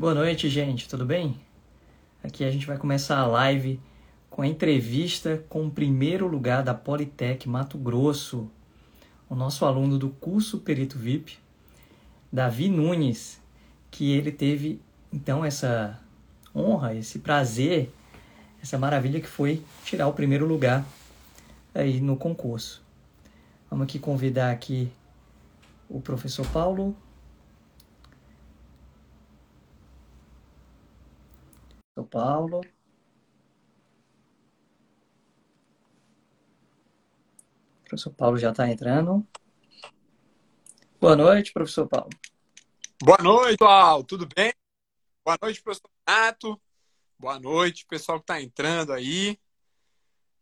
Boa noite, gente, tudo bem? Aqui a gente vai começar a live com a entrevista com o primeiro lugar da Politec Mato Grosso, o nosso aluno do curso Perito VIP, Davi Nunes, que ele teve então essa honra, esse prazer, essa maravilha que foi tirar o primeiro lugar aí no concurso. Vamos aqui convidar aqui o professor Paulo. Paulo. O professor Paulo já está entrando. Boa noite, professor Paulo. Boa noite, pessoal. Tudo bem? Boa noite, professor Renato. Boa noite, pessoal que está entrando aí.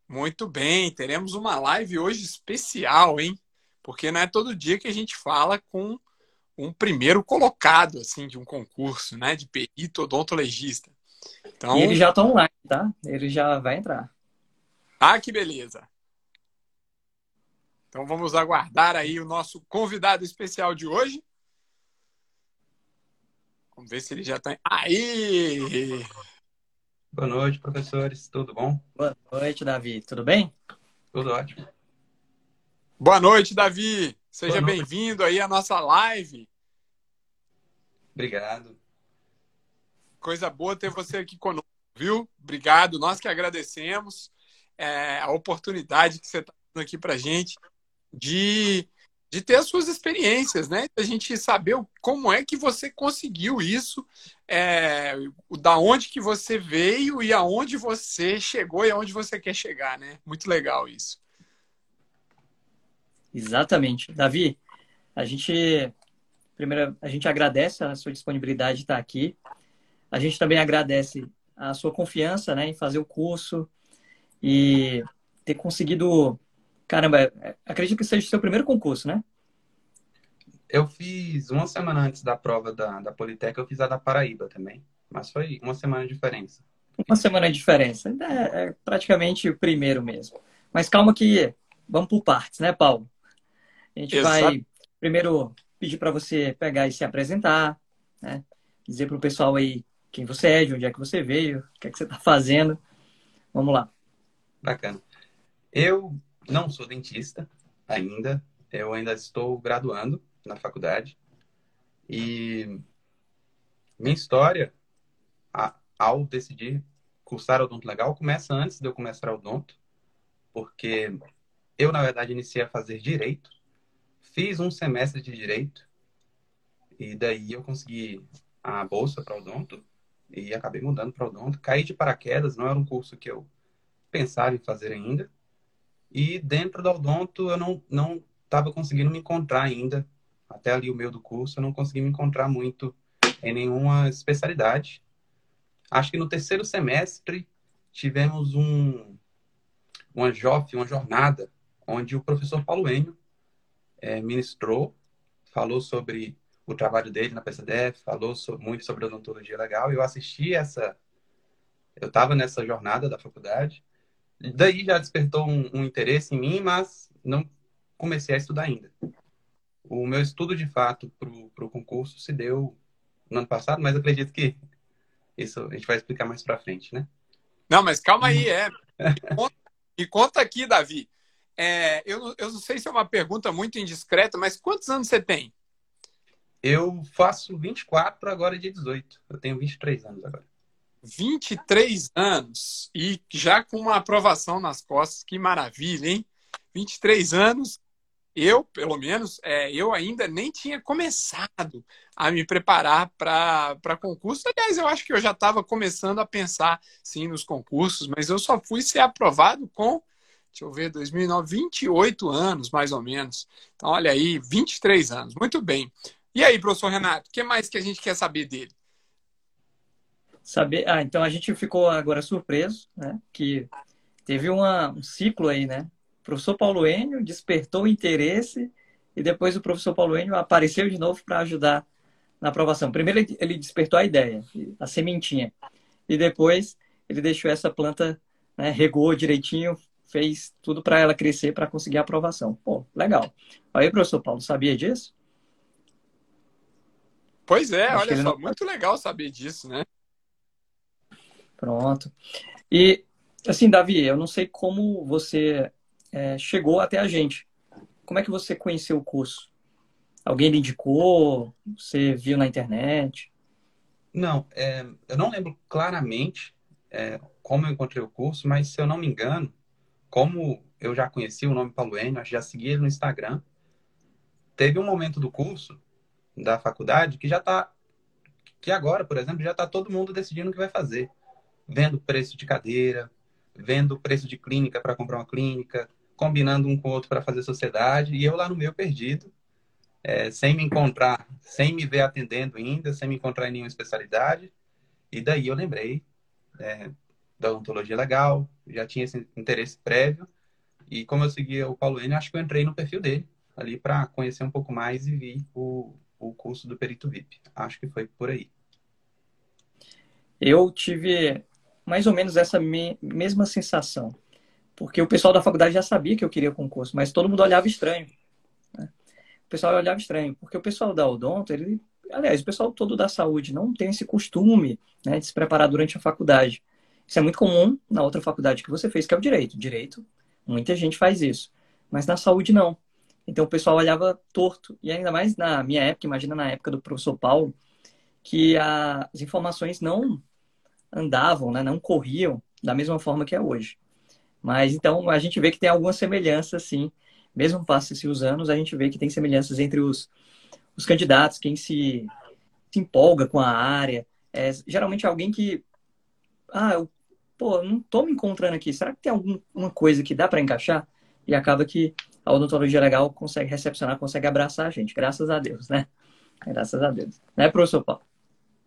Muito bem, teremos uma live hoje especial, hein? Porque não é todo dia que a gente fala com um primeiro colocado, assim, de um concurso, né? De perito odontologista. Então... E eles já estão online, tá? Ele já vai entrar. Ah, que beleza. Então vamos aguardar aí o nosso convidado especial de hoje. Vamos ver se ele já está. Aí! Boa noite, professores. Tudo bom? Boa noite, Davi. Tudo bem? Tudo ótimo. Boa noite, Davi. Seja bem-vindo aí à nossa live. Obrigado. Coisa boa ter você aqui conosco, viu? Obrigado. Nós que agradecemos é, a oportunidade que você está dando aqui para gente de de ter as suas experiências, né? A gente saber como é que você conseguiu isso, é, da onde que você veio e aonde você chegou e aonde você quer chegar, né? Muito legal isso. Exatamente. Davi, a gente primeiro a gente agradece a sua disponibilidade de estar aqui. A gente também agradece a sua confiança, né, em fazer o curso e ter conseguido Caramba, acredito que seja o seu primeiro concurso, né? Eu fiz uma semana antes da prova da, da Politec, eu fiz a da Paraíba também. Mas foi uma semana de diferença. Uma semana de diferença. É, é praticamente o primeiro mesmo. Mas calma que vamos por partes, né, Paulo? A gente Exato. vai primeiro pedir para você pegar e se apresentar, né? Dizer para o pessoal aí quem você é, de onde é que você veio, o que é que você está fazendo. Vamos lá. Bacana. Eu não sou dentista ainda. Eu ainda estou graduando na faculdade. E minha história, ao decidir cursar odonto legal, começa antes de eu começar odonto. Porque eu, na verdade, iniciei a fazer direito. Fiz um semestre de direito. E daí eu consegui a bolsa para odonto. E acabei mudando para odonto. Caí de paraquedas, não era um curso que eu pensava em fazer ainda. E dentro do odonto eu não não estava conseguindo me encontrar ainda. Até ali o meio do curso eu não consegui me encontrar muito em nenhuma especialidade. Acho que no terceiro semestre tivemos um uma JOF, uma jornada, onde o professor Paulo Enio é, ministrou, falou sobre o trabalho dele na PCDF, falou so, muito sobre odontologia legal. Eu assisti essa, eu estava nessa jornada da faculdade Daí já despertou um, um interesse em mim, mas não comecei a estudar ainda. O meu estudo, de fato, para o concurso se deu no ano passado, mas acredito que isso a gente vai explicar mais para frente, né? Não, mas calma aí, é. Me conta, me conta aqui, Davi. É, eu, eu não sei se é uma pergunta muito indiscreta, mas quantos anos você tem? Eu faço 24 agora, dia 18. Eu tenho 23 anos agora. 23 anos e já com uma aprovação nas costas, que maravilha, hein? 23 anos, eu, pelo menos, é, eu ainda nem tinha começado a me preparar para concurso. Aliás, eu acho que eu já estava começando a pensar, sim, nos concursos, mas eu só fui ser aprovado com, deixa eu ver, 2009, 28 anos, mais ou menos. Então, olha aí, 23 anos. Muito bem. E aí, professor Renato, o que mais que a gente quer saber dele? saber. Ah, então a gente ficou agora surpreso, né? Que teve uma, um ciclo aí, né? O professor Paulo Enio despertou interesse e depois o professor Paulo Enio apareceu de novo para ajudar na aprovação. Primeiro ele despertou a ideia, a sementinha, e depois ele deixou essa planta, né, regou direitinho, fez tudo para ela crescer para conseguir a aprovação. Pô, legal. Aí, professor Paulo, sabia disso? Pois é, Acho olha só, não... muito legal saber disso, né? Pronto. E, assim, Davi, eu não sei como você é, chegou até a gente. Como é que você conheceu o curso? Alguém lhe indicou? Você viu na internet? Não, é, eu não lembro claramente é, como eu encontrei o curso, mas se eu não me engano, como eu já conheci o nome Paulo Enio, já segui ele no Instagram, teve um momento do curso da faculdade que já está, que agora, por exemplo, já está todo mundo decidindo o que vai fazer, vendo preço de cadeira, vendo preço de clínica para comprar uma clínica, combinando um com o outro para fazer sociedade, e eu lá no meu perdido, é, sem me encontrar, sem me ver atendendo ainda, sem me encontrar em nenhuma especialidade. E daí eu lembrei é, da odontologia legal, já tinha esse interesse prévio. E como eu seguia o Paulo N, acho que eu entrei no perfil dele ali para conhecer um pouco mais e vi o, o curso do Perito VIP. Acho que foi por aí. Eu tive mais ou menos essa me mesma sensação. Porque o pessoal da faculdade já sabia que eu queria concurso, mas todo mundo olhava estranho o pessoal olhava estranho, porque o pessoal da odonto, ele, aliás, o pessoal todo da saúde não tem esse costume né, de se preparar durante a faculdade. Isso é muito comum na outra faculdade que você fez, que é o direito. Direito, muita gente faz isso, mas na saúde não. Então o pessoal olhava torto. E ainda mais na minha época, imagina na época do professor Paulo, que a, as informações não andavam, né, não corriam da mesma forma que é hoje. Mas então a gente vê que tem alguma semelhança, sim, mesmo passe-se os anos, a gente vê que tem semelhanças entre os, os candidatos, quem se, se empolga com a área. É, geralmente alguém que, ah, eu, pô, não tô me encontrando aqui, será que tem alguma coisa que dá para encaixar? E acaba que a odontologia legal consegue recepcionar, consegue abraçar a gente, graças a Deus, né? Graças a Deus. Né, professor Paulo?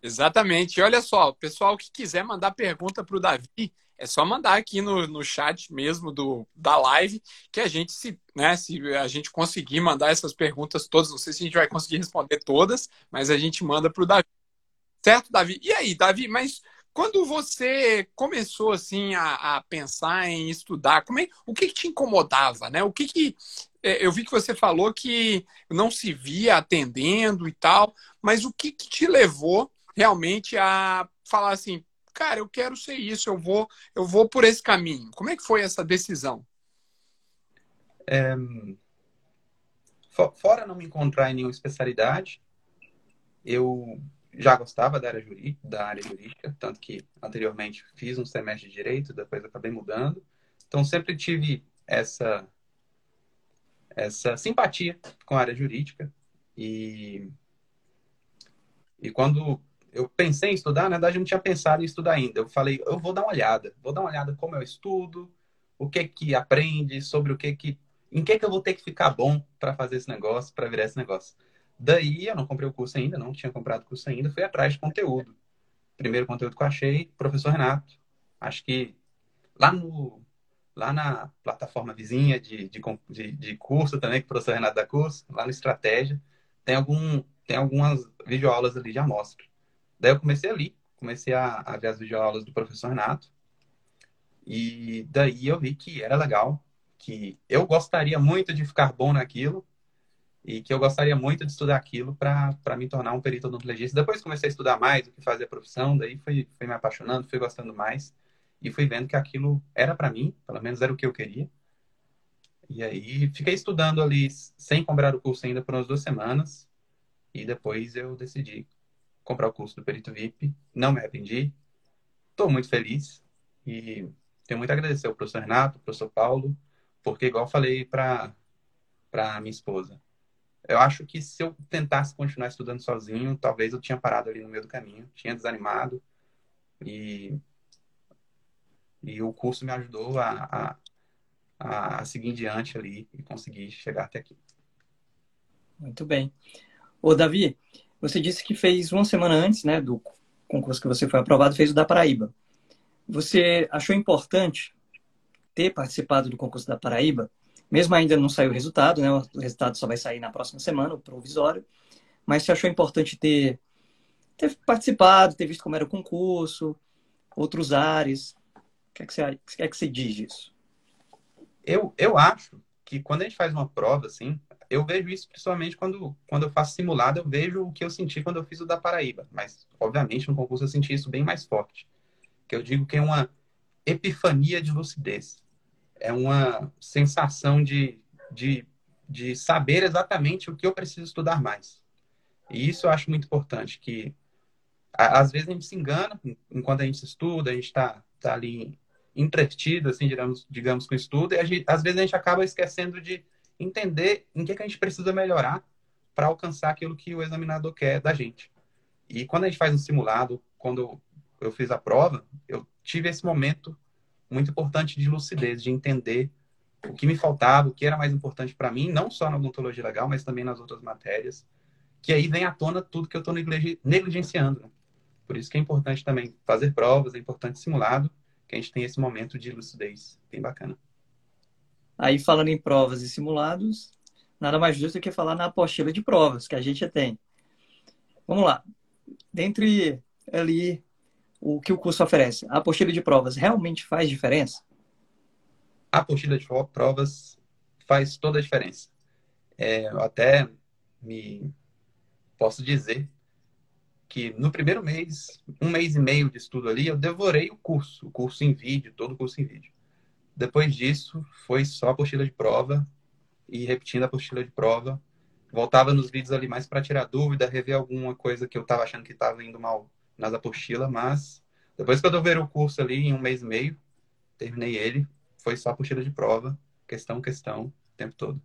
Exatamente. E olha só, o pessoal que quiser mandar pergunta para o Davi, é só mandar aqui no, no chat mesmo do, da live que a gente se, né, se a gente conseguir mandar essas perguntas todas, não sei se a gente vai conseguir responder todas, mas a gente manda para o Davi. Certo, Davi? E aí, Davi, mas quando você começou assim a, a pensar em estudar, como é, o que, que, te incomodava, né? O que, que é, eu vi que você falou que não se via atendendo e tal, mas o que, que te levou realmente a falar assim, cara, eu quero ser isso, eu vou, eu vou por esse caminho. Como é que foi essa decisão? É, fora não me encontrar em nenhuma especialidade, eu já gostava da área, jurídica, da área jurídica, tanto que anteriormente fiz um semestre de direito, depois acabei mudando. Então sempre tive essa essa simpatia com a área jurídica e e quando eu pensei em estudar, na verdade eu não tinha pensado em estudar ainda. Eu falei, eu vou dar uma olhada, vou dar uma olhada como eu estudo, o que que aprende, sobre o que que, em que que eu vou ter que ficar bom para fazer esse negócio, para virar esse negócio. Daí eu não comprei o curso ainda, não tinha comprado o curso ainda, fui atrás de conteúdo. Primeiro conteúdo que eu achei, professor Renato. Acho que lá no lá na plataforma vizinha de, de, de, de curso também, que o professor Renato dá curso, lá no Estratégia, tem, algum, tem algumas videoaulas ali de amostra. Daí eu comecei ali, comecei a, a ver as videoaulas do professor Renato. E daí eu vi que era legal, que eu gostaria muito de ficar bom naquilo e que eu gostaria muito de estudar aquilo para me tornar um perito odontologista. Depois comecei a estudar mais o que fazer a profissão, daí fui, fui me apaixonando, fui gostando mais e fui vendo que aquilo era para mim, pelo menos era o que eu queria. E aí fiquei estudando ali sem comprar o curso ainda por umas duas semanas e depois eu decidi comprar o curso do Perito VIP. Não me arrependi. Estou muito feliz e tenho muito a agradecer ao professor Renato, ao professor Paulo, porque, igual falei para minha esposa, eu acho que se eu tentasse continuar estudando sozinho, talvez eu tinha parado ali no meio do caminho, tinha desanimado e, e o curso me ajudou a, a, a seguir em diante ali e conseguir chegar até aqui. Muito bem. Ô, Davi, você disse que fez uma semana antes, né, do concurso que você foi aprovado, fez o da Paraíba. Você achou importante ter participado do concurso da Paraíba? Mesmo ainda não saiu o resultado, né? O resultado só vai sair na próxima semana, o provisório. Mas você achou importante ter, ter participado, ter visto como era o concurso, outros ares? O que é que você, que é que você diz disso? Eu, eu acho que quando a gente faz uma prova, assim, eu vejo isso principalmente quando, quando eu faço simulado, eu vejo o que eu senti quando eu fiz o da Paraíba. Mas, obviamente, no concurso eu senti isso bem mais forte. Que eu digo que é uma epifania de lucidez. É uma sensação de, de, de saber exatamente o que eu preciso estudar mais. E isso eu acho muito importante, que às vezes a gente se engana enquanto a gente estuda, a gente está tá ali entretido, assim, digamos, digamos com o estudo, e gente, às vezes a gente acaba esquecendo de entender em que, que a gente precisa melhorar para alcançar aquilo que o examinador quer da gente. E quando a gente faz um simulado, quando eu fiz a prova, eu tive esse momento muito importante de lucidez, de entender o que me faltava, o que era mais importante para mim, não só na odontologia legal, mas também nas outras matérias, que aí vem à tona tudo que eu estou negligenciando. Né? Por isso que é importante também fazer provas, é importante simulado, que a gente tem esse momento de lucidez bem bacana. Aí, falando em provas e simulados, nada mais justo do que falar na apostila de provas que a gente tem. Vamos lá. Dentre ali o que o curso oferece, a apostila de provas realmente faz diferença? A apostila de provas faz toda a diferença. É, eu até me posso dizer que no primeiro mês, um mês e meio de estudo ali, eu devorei o curso, o curso em vídeo, todo o curso em vídeo. Depois disso, foi só apostila de prova e repetindo a apostila de prova. Voltava nos vídeos ali mais para tirar dúvida, rever alguma coisa que eu estava achando que estava indo mal nas apostilas, mas depois que eu devorei o curso ali em um mês e meio, terminei ele, foi só apostila de prova, questão, questão, o tempo todo.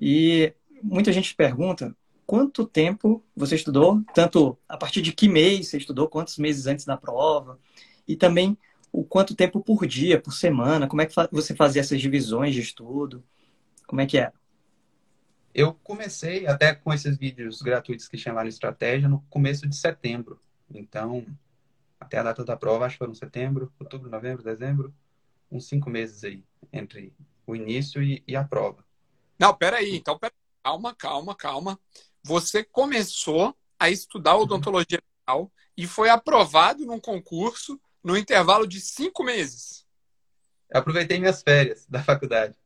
E muita gente pergunta quanto tempo você estudou, tanto a partir de que mês você estudou, quantos meses antes da prova, e também o quanto tempo por dia, por semana, como é que você fazia essas divisões de estudo, como é que é? Eu comecei até com esses vídeos gratuitos que tinha lá no Estratégia no começo de setembro. Então, até a data da prova, acho que foram setembro, outubro, novembro, dezembro, uns cinco meses aí, entre o início e, e a prova. Não, peraí, então, pera, calma, calma, calma você começou a estudar uhum. odontologia dental e foi aprovado num concurso no intervalo de cinco meses. Eu aproveitei minhas férias da faculdade.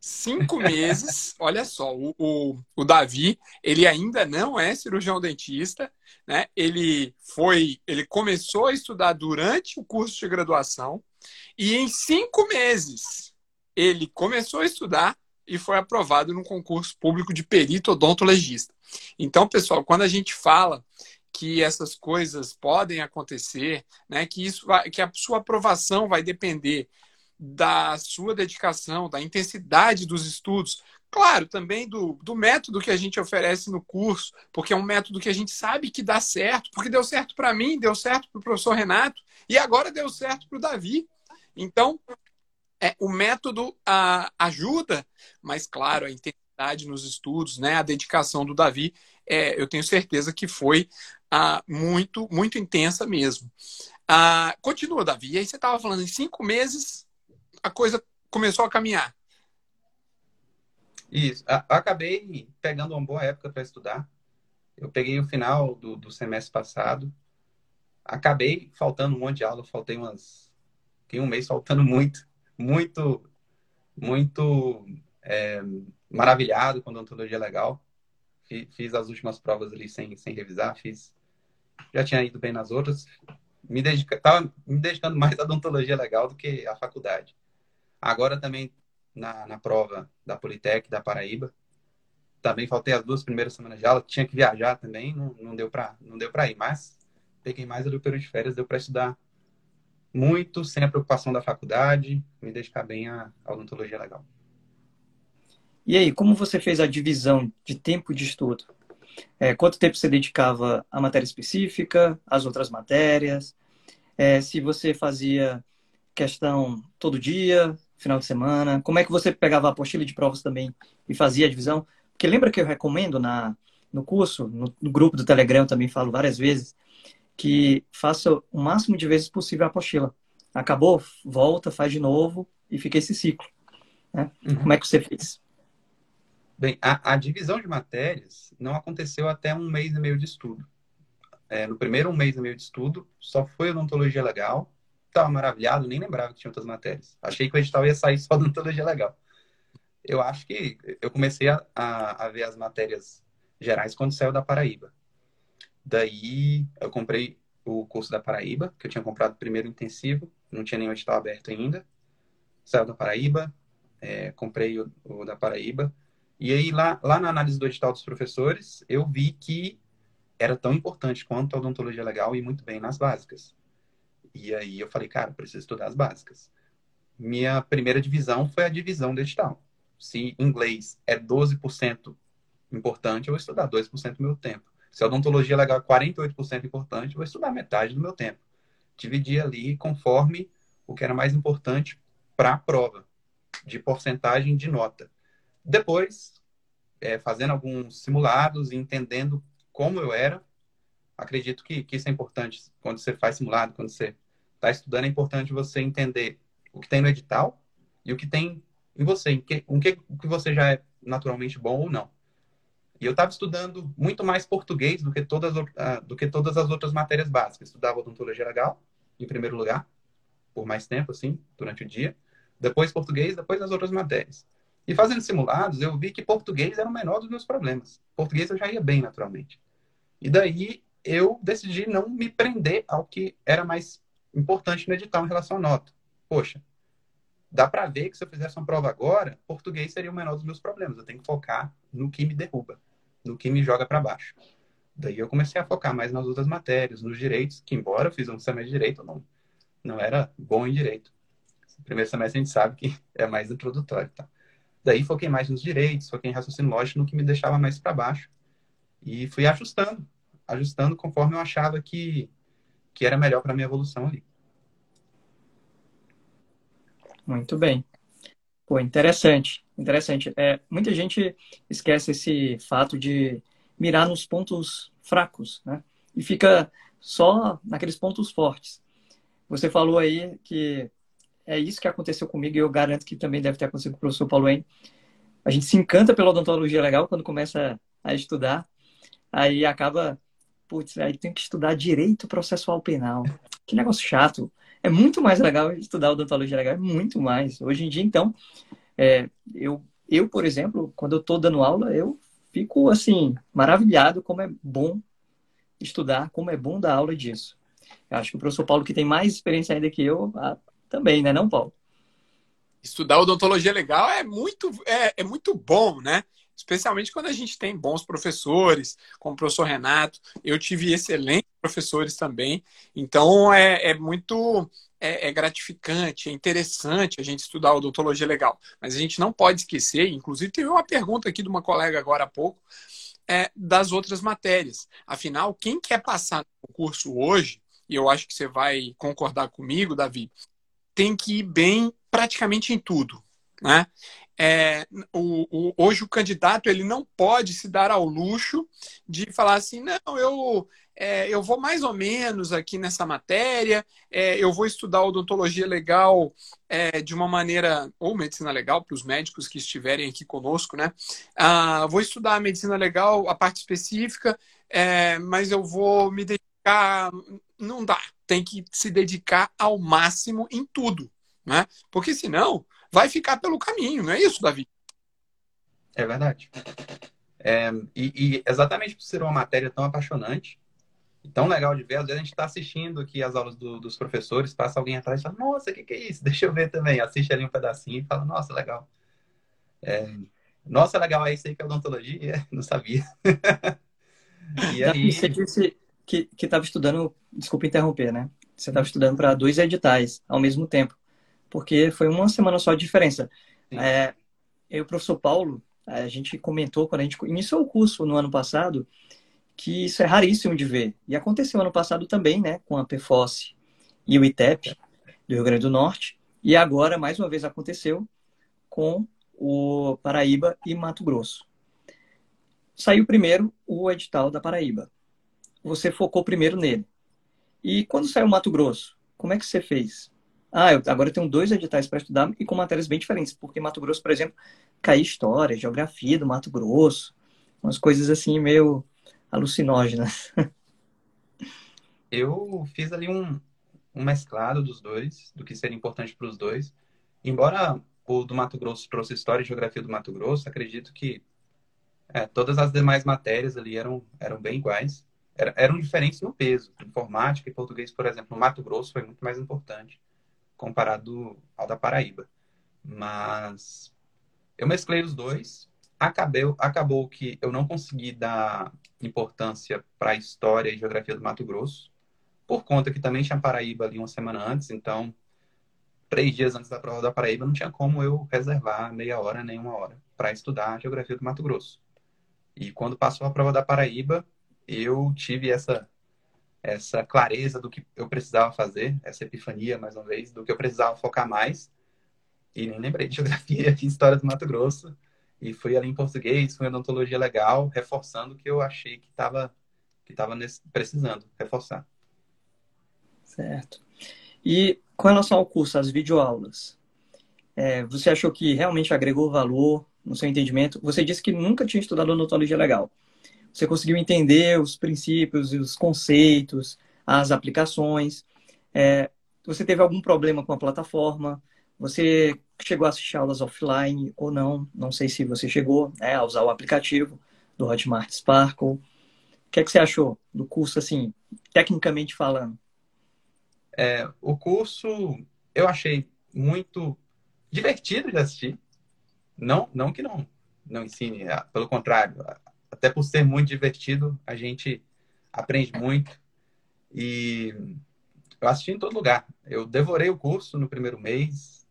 Cinco meses, olha só, o, o, o, Davi, ele ainda não é cirurgião dentista, né? Ele foi, ele começou a estudar durante o curso de graduação e em cinco meses ele começou a estudar e foi aprovado num concurso público de perito odontologista. Então, pessoal, quando a gente fala que essas coisas podem acontecer, né, que isso vai, que a sua aprovação vai depender da sua dedicação, da intensidade dos estudos, claro, também do, do método que a gente oferece no curso, porque é um método que a gente sabe que dá certo, porque deu certo para mim, deu certo para o professor Renato e agora deu certo para o Davi. Então, é, o método a, ajuda, mas claro, a intensidade nos estudos, né, a dedicação do Davi, é, eu tenho certeza que foi a, muito, muito intensa mesmo. A, continua, Davi. Aí você estava falando, em cinco meses a coisa começou a caminhar. Isso. acabei pegando uma boa época para estudar. Eu peguei o final do, do semestre passado. Acabei faltando um monte de aula, faltei umas. Fiquei um mês faltando muito muito, muito é, maravilhado com a odontologia legal. Fiz as últimas provas ali sem, sem revisar, fiz. Já tinha ido bem nas outras. Me dedica, tava me dedicando mais à odontologia legal do que à faculdade. Agora também na, na prova da Politec da Paraíba, também faltei as duas primeiras semanas de aula, tinha que viajar também, não, não deu para ir, mas peguei mais ali o período de férias, deu para estudar muito sem a preocupação da faculdade, me dedicar bem à, odontologia legal. E aí, como você fez a divisão de tempo de estudo? É, quanto tempo você dedicava à matéria específica, às outras matérias? É, se você fazia questão todo dia, final de semana? Como é que você pegava a apostila de provas também e fazia a divisão? Porque lembra que eu recomendo na, no curso, no, no grupo do Telegram, também falo várias vezes, que faça o máximo de vezes possível a apostila. Acabou, volta, faz de novo e fica esse ciclo. Né? Uhum. Como é que você fez? Bem, a, a, divisão de matérias não aconteceu até um mês e meio de estudo. É, no primeiro um mês e meio de estudo, só foi odontologia legal. Estava maravilhado, nem lembrava que tinha outras matérias. Achei que o edital ia sair só odontologia legal. eu acho que eu comecei a, a, a ver as matérias gerais quando saiu da Paraíba. Daí eu comprei o curso da Paraíba, que eu tinha comprado primeiro intensivo, não tinha nenhum edital aberto ainda. Saiu da Paraíba, é, comprei o, o, da Paraíba. E aí, lá, lá na análise do edital dos professores, eu vi que era tão importante quanto a odontologia legal e muito bem nas básicas. E aí eu falei, cara, preciso estudar as básicas. Minha primeira divisão foi a divisão do edital. Se inglês é 12% importante, eu vou estudar 2% do meu tempo. Se a odontologia legal é 48% importante, eu vou estudar metade do meu tempo. Dividi ali conforme o que era mais importante para a prova, de porcentagem de nota. Depois, é, fazendo alguns simulados e entendendo como eu era, acredito que, que isso é importante. Quando você faz simulado, quando você está estudando, é importante você entender o que tem no edital e o que tem em você, em que, em que, que você já é naturalmente bom ou não. E eu estava estudando muito mais português do que, todas, uh, do que todas as outras matérias básicas. Estudava odontologia legal, em primeiro lugar, por mais tempo, assim, durante o dia. Depois português, depois as outras matérias. E fazendo simulados, eu vi que português era o menor dos meus problemas. Português eu já ia bem, naturalmente. E daí eu decidi não me prender ao que era mais importante no edital em relação à nota. Poxa, dá para ver que se eu fizesse uma prova agora, português seria o menor dos meus problemas. Eu tenho que focar no que me derruba no que me joga para baixo. Daí eu comecei a focar mais nas outras matérias, nos direitos, que embora eu fiz um semestre de direito, não, não era bom em direito. No primeiro semestre a gente sabe que é mais introdutório, tá? Daí foquei mais nos direitos, foquei em raciocínio lógico, no que me deixava mais para baixo. E fui ajustando, ajustando conforme eu achava que, que era melhor para minha evolução ali. Muito bem. Pô, interessante, interessante. É, muita gente esquece esse fato de mirar nos pontos fracos, né? E fica só naqueles pontos fortes. Você falou aí que é isso que aconteceu comigo e eu garanto que também deve ter acontecido com o professor Paulo Henrique. A gente se encanta pela odontologia legal quando começa a estudar, aí acaba, putz, aí tem que estudar direito processual penal. Que negócio chato é muito mais legal estudar odontologia legal, é muito mais. Hoje em dia, então, é, eu, eu, por exemplo, quando eu estou dando aula, eu fico, assim, maravilhado como é bom estudar, como é bom dar aula disso. Eu acho que o professor Paulo, que tem mais experiência ainda que eu, ah, também, né, não, Paulo? Estudar odontologia legal é muito, é, é muito bom, né? Especialmente quando a gente tem bons professores, como o professor Renato. Eu tive excelentes professores também. Então é, é muito é, é, gratificante, é interessante a gente estudar odontologia legal. Mas a gente não pode esquecer, inclusive teve uma pergunta aqui de uma colega agora há pouco, é, das outras matérias. Afinal, quem quer passar no curso hoje, e eu acho que você vai concordar comigo, Davi, tem que ir bem praticamente em tudo. Né? é, o, o, hoje o candidato ele não pode se dar ao luxo de falar assim, não, eu, é, eu vou mais ou menos aqui nessa matéria, é, eu vou estudar odontologia legal é, de uma maneira, ou medicina legal, para os médicos que estiverem aqui conosco, né? Ah, vou estudar a medicina legal, a parte específica, é, mas eu vou me dedicar. Não dá, tem que se dedicar ao máximo em tudo, né? Porque senão vai ficar pelo caminho, não é isso, Davi? É verdade. É, e, e, exatamente por ser uma matéria tão apaixonante, tão legal de ver, às vezes a gente está assistindo aqui as aulas do, dos professores, passa alguém atrás e fala, nossa, o que, que é isso? Deixa eu ver também. Assiste ali um pedacinho e fala, nossa, legal. É, nossa, legal, é isso aí que é odontologia? Não sabia. e aí... Você disse que estava estudando, desculpa interromper, né? Você estava estudando para dois editais ao mesmo tempo porque foi uma semana só de diferença. É, eu e o professor Paulo, a gente comentou quando a gente iniciou o curso no ano passado que isso é raríssimo de ver. E aconteceu ano passado também, né, com a PFOS e o ITEP do Rio Grande do Norte. E agora, mais uma vez, aconteceu com o Paraíba e Mato Grosso. Saiu primeiro o edital da Paraíba. Você focou primeiro nele. E quando saiu o Mato Grosso, como é que você fez? Ah, eu, agora eu tenho dois editais para estudar e com matérias bem diferentes, porque Mato Grosso, por exemplo, cai história, geografia do Mato Grosso, umas coisas assim meio alucinógenas. Eu fiz ali um, um mesclado dos dois, do que seria importante para os dois. Embora o do Mato Grosso trouxe História e Geografia do Mato Grosso, acredito que é, todas as demais matérias ali eram, eram bem iguais. Era, eram diferentes no peso. Informática e português, por exemplo, no Mato Grosso foi muito mais importante comparado ao da Paraíba. Mas eu mesclei os dois. Acabei, acabou que eu não consegui dar importância para a história e geografia do Mato Grosso, por conta que também tinha Paraíba ali uma semana antes, então três dias antes da prova da Paraíba não tinha como eu reservar meia hora nem uma hora para estudar a geografia do Mato Grosso. E quando passou a prova da Paraíba, eu tive essa essa clareza do que eu precisava fazer, essa epifania, mais uma vez, do que eu precisava focar mais. E nem lembrei de geografia e história do Mato Grosso. E fui ali em português, fui em odontologia legal, reforçando o que eu achei que estava que tava precisando reforçar. Certo. E com relação ao curso, as videoaulas, é, você achou que realmente agregou valor no seu entendimento? Você disse que nunca tinha estudado odontologia legal. Você conseguiu entender os princípios, os conceitos, as aplicações. É, você teve algum problema com a plataforma? Você chegou a assistir aulas offline ou não? Não sei se você chegou né, a usar o aplicativo do Hotmart Sparkle. O que, é que você achou do curso, assim, tecnicamente falando? É, o curso eu achei muito divertido de assistir. Não, não que não, não ensine, pelo contrário, até por ser muito divertido, a gente aprende muito. E eu assisti em todo lugar. Eu devorei o curso no primeiro mês,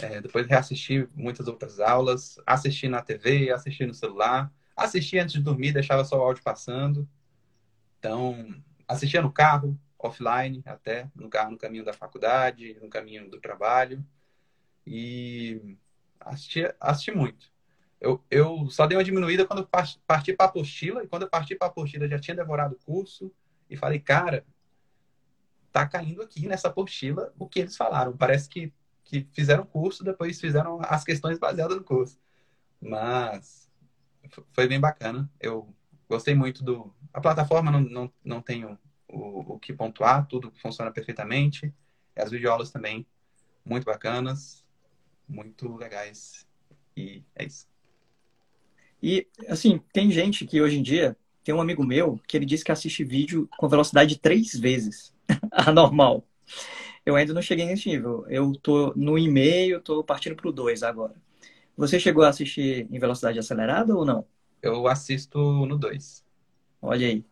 é, depois reassisti muitas outras aulas, assisti na TV, assisti no celular, assisti antes de dormir, deixava só o áudio passando. Então, assistia no carro, offline até, no carro no caminho da faculdade, no caminho do trabalho. E assisti, assisti muito. Eu, eu só dei uma diminuída quando parti para a apostila, e quando eu parti para a apostila já tinha devorado o curso, e falei, cara, tá caindo aqui nessa apostila o que eles falaram. Parece que, que fizeram o curso, depois fizeram as questões baseadas no curso. Mas foi bem bacana. Eu gostei muito do. A plataforma não, não, não tenho o, o que pontuar, tudo funciona perfeitamente. As videoaulas também muito bacanas, muito legais. E é isso. E, assim, tem gente que hoje em dia, tem um amigo meu que ele diz que assiste vídeo com velocidade três vezes a normal. Eu ainda não cheguei nesse nível. Eu tô no e-mail, tô partindo pro 2 agora. Você chegou a assistir em velocidade acelerada ou não? Eu assisto no 2. Olha aí.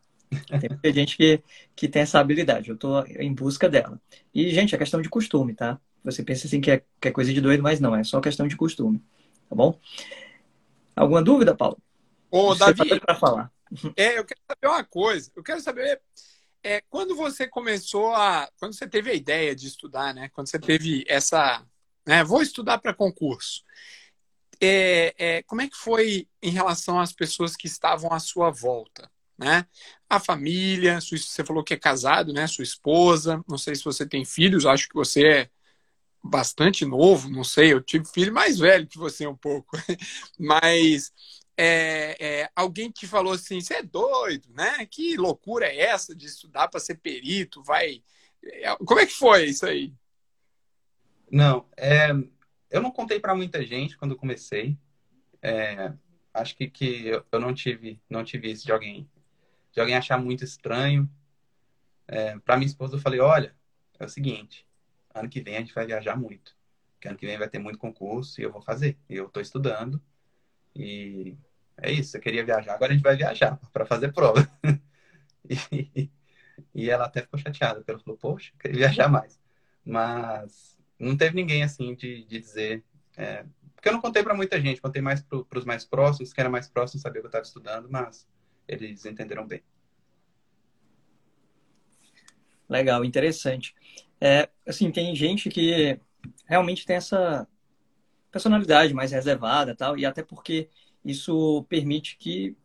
Tem gente que, que tem essa habilidade. Eu tô em busca dela. E, gente, é questão de costume, tá? Você pensa assim que é, que é coisa de doido, mas não, é só questão de costume. Tá bom? Alguma dúvida, Paulo? Ô, Você Davi, para falar. É, eu quero saber uma coisa. Eu quero saber é, quando você começou a, quando você teve a ideia de estudar, né? Quando você teve essa, né? Vou estudar para concurso. É, é, como é que foi em relação às pessoas que estavam à sua volta, né? A família, você falou que é casado, né? Sua esposa, não sei se você tem filhos, acho que você é bastante novo, não sei, eu tive filho mais velho que você um pouco, mas é, é, alguém te falou assim, você é doido, né? Que loucura é essa de estudar para ser perito? Vai, é, como é que foi isso aí? Não, é, eu não contei para muita gente quando comecei. É, acho que, que eu não tive, não tive isso de alguém, de alguém achar muito estranho. É, para minha esposa eu falei, olha, é o seguinte, ano que vem a gente vai viajar muito. Porque ano que vem vai ter muito concurso e eu vou fazer. E eu estou estudando. E é isso, eu queria viajar, agora a gente vai viajar para fazer prova. e, e, ela até ficou chateada, porque ela falou, poxa, queria viajar mais. Mas não teve ninguém assim de, de dizer. É, porque eu não contei para muita gente, contei mais para os mais próximos, que era mais próximo, sabia que eu estava estudando, mas eles entenderam bem. Legal, interessante. É, assim, tem gente que realmente tem essa personalidade mais reservada tal, e até porque isso permite que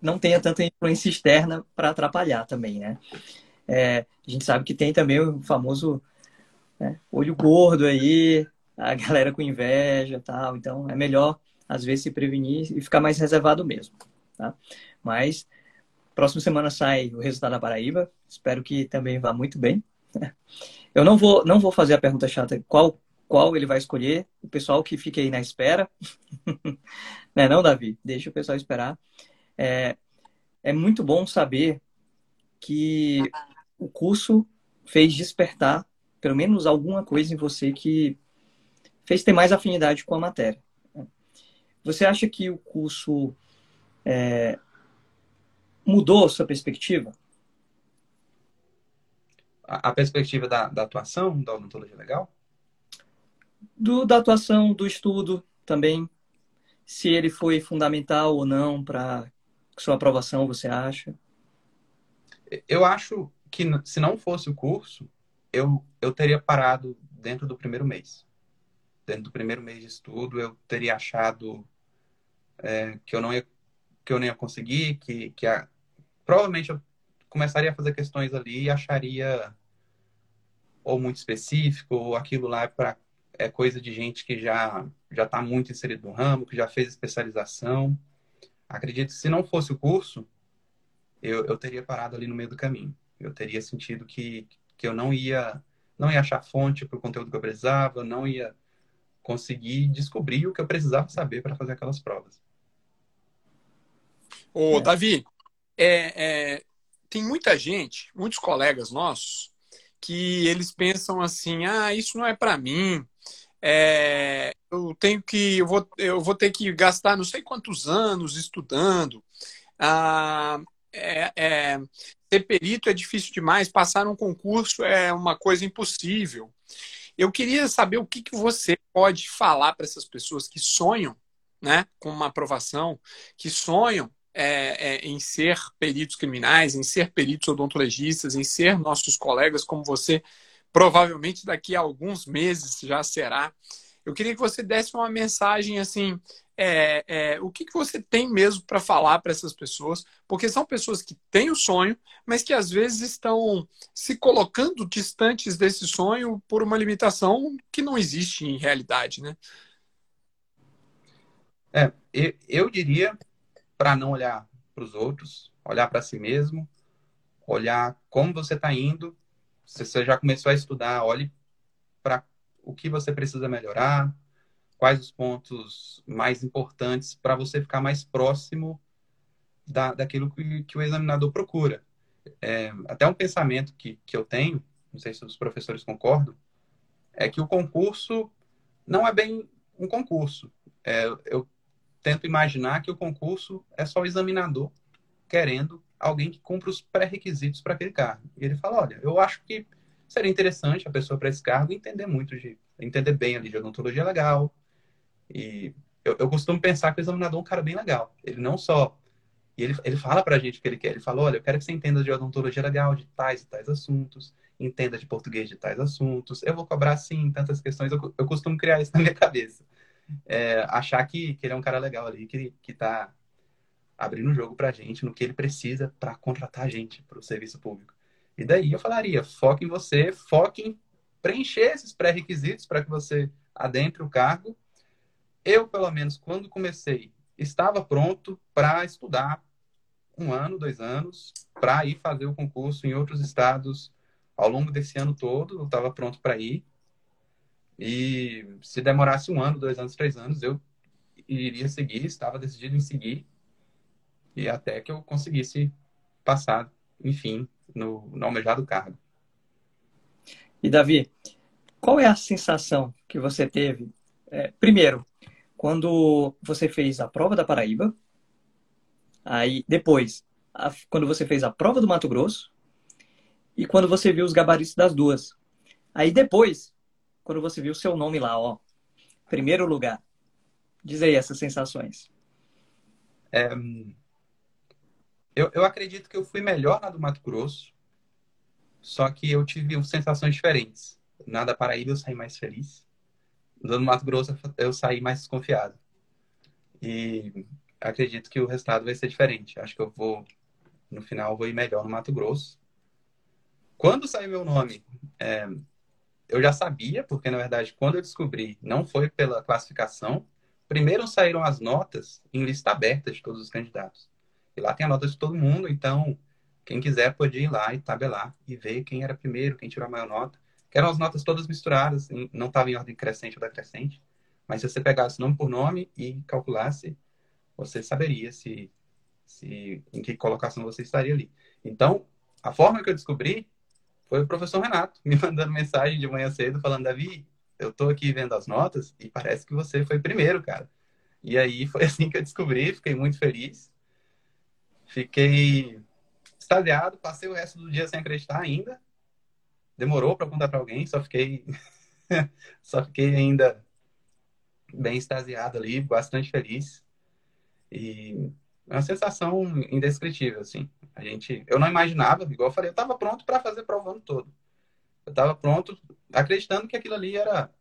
não tenha tanta influência externa para atrapalhar também, né? É, a gente sabe que tem também o famoso né, olho gordo aí, a galera com inveja tal, então é melhor às vezes se prevenir e ficar mais reservado mesmo, tá? Mas próxima semana sai o resultado da Paraíba, espero que também vá muito bem, eu não vou, não vou fazer a pergunta chata qual qual ele vai escolher. O pessoal que fica aí na espera. não é não, Davi? Deixa o pessoal esperar. É, é muito bom saber que o curso fez despertar pelo menos alguma coisa em você que fez ter mais afinidade com a matéria. Você acha que o curso é, mudou sua perspectiva? A, a perspectiva da, da, atuação da odontologia legal? Do, da atuação, do estudo também. Se ele foi fundamental ou não para sua aprovação, você acha? Eu acho que se não fosse o curso, eu, eu teria parado dentro do primeiro mês. Dentro do primeiro mês de estudo, eu teria achado é, que eu não ia que eu não ia conseguir, que, que a, provavelmente eu começaria a fazer questões ali e acharia ou muito específico, ou aquilo lá é, pra, é coisa de gente que já já está muito inserido no ramo, que já fez especialização. Acredito que se não fosse o curso, eu, eu teria parado ali no meio do caminho. Eu teria sentido que, que eu não ia não ia achar fonte para o conteúdo que eu precisava, não ia conseguir descobrir o que eu precisava saber para fazer aquelas provas. Ô, é. Davi, é, é, tem muita gente, muitos colegas nossos, que eles pensam assim: ah, isso não é para mim. É, eu tenho que, eu vou, eu vou ter que gastar não sei quantos anos estudando. Ah, é, é, ser perito é difícil demais, passar um concurso é uma coisa impossível. Eu queria saber o que, que você pode falar para essas pessoas que sonham né, com uma aprovação, que sonham é, é, em ser peritos criminais, em ser peritos odontologistas, em ser nossos colegas, como você provavelmente daqui a alguns meses já será. Eu queria que você desse uma mensagem assim, é, é, o que, que você tem mesmo para falar para essas pessoas, porque são pessoas que têm o sonho, mas que às vezes estão se colocando distantes desse sonho por uma limitação que não existe em realidade, né? É, eu, eu diria para não olhar para os outros, olhar para si mesmo, olhar como você está indo. Se você já começou a estudar, olhe para o que você precisa melhorar, quais os pontos mais importantes para você ficar mais próximo da, daquilo que, que o examinador procura. É, até um pensamento que, que eu tenho, não sei se os professores concordam, é que o concurso não é bem um concurso. É, eu tento imaginar que o concurso é só o examinador querendo alguém que cumpra os pré-requisitos para aquele cargo. E ele fala, olha, eu acho que seria interessante a pessoa para esse cargo entender muito de entender bem ali de odontologia legal. E eu, eu costumo pensar que o examinador é um cara bem legal. Ele não só e ele, ele fala para a gente o que ele quer. Ele fala, olha, eu quero que você entenda de odontologia legal, de tais e tais assuntos, entenda de português de tais assuntos. Eu vou cobrar, sim, tantas questões. Eu, eu costumo criar isso na minha cabeça é, achar que, que ele é um cara legal ali, que, que tá abrindo o jogo pra gente, no que ele precisa para contratar a gente para o serviço público. E daí eu falaria, foque em você, foque em preencher esses pré-requisitos para que você adentre o cargo. Eu, pelo menos, quando comecei, estava pronto para estudar um ano, dois anos, para ir fazer o concurso em outros estados ao longo desse ano todo. Eu estava pronto para ir. E se demorasse um ano, dois anos, três anos, eu iria seguir, estava decidido em seguir, e até que eu conseguisse passar, enfim, no, no almejado cargo. E Davi, qual é a sensação que você teve? É, primeiro, quando você fez a prova da Paraíba, aí depois, a, quando você fez a prova do Mato Grosso, e quando você viu os gabaritos das duas. Aí depois, quando você viu o seu nome lá, ó, primeiro lugar? Diz aí essas sensações. É, eu, eu acredito que eu fui melhor na do Mato Grosso, só que eu tive sensações diferentes. Na da Paraíba eu saí mais feliz. No Mato Grosso eu saí mais desconfiado. E acredito que o resultado vai ser diferente. Acho que eu vou, no final, vou ir melhor no Mato Grosso. Quando sair meu nome, é, eu já sabia, porque na verdade, quando eu descobri, não foi pela classificação. Primeiro saíram as notas em lista aberta de todos os candidatos. E lá tem a nota de todo mundo, então quem quiser pode ir lá e tabelar e ver quem era primeiro, quem tirou a maior nota. que eram as notas todas misturadas, não estava em ordem crescente ou decrescente, mas se você pegasse nome por nome e calculasse, você saberia se, se em que colocação você estaria ali. Então, a forma que eu descobri foi o professor Renato me mandando mensagem de manhã cedo falando, Davi, eu tô aqui vendo as notas e parece que você foi primeiro, cara. E aí foi assim que eu descobri, fiquei muito feliz. Fiquei extasiado, passei o resto do dia sem acreditar ainda. Demorou para contar para alguém, só fiquei só fiquei ainda bem extasiado ali, bastante feliz. E é uma sensação indescritível, assim. A gente, eu não imaginava, igual eu falei, eu estava pronto para fazer prova o ano todo. Eu estava pronto, acreditando que aquilo ali era,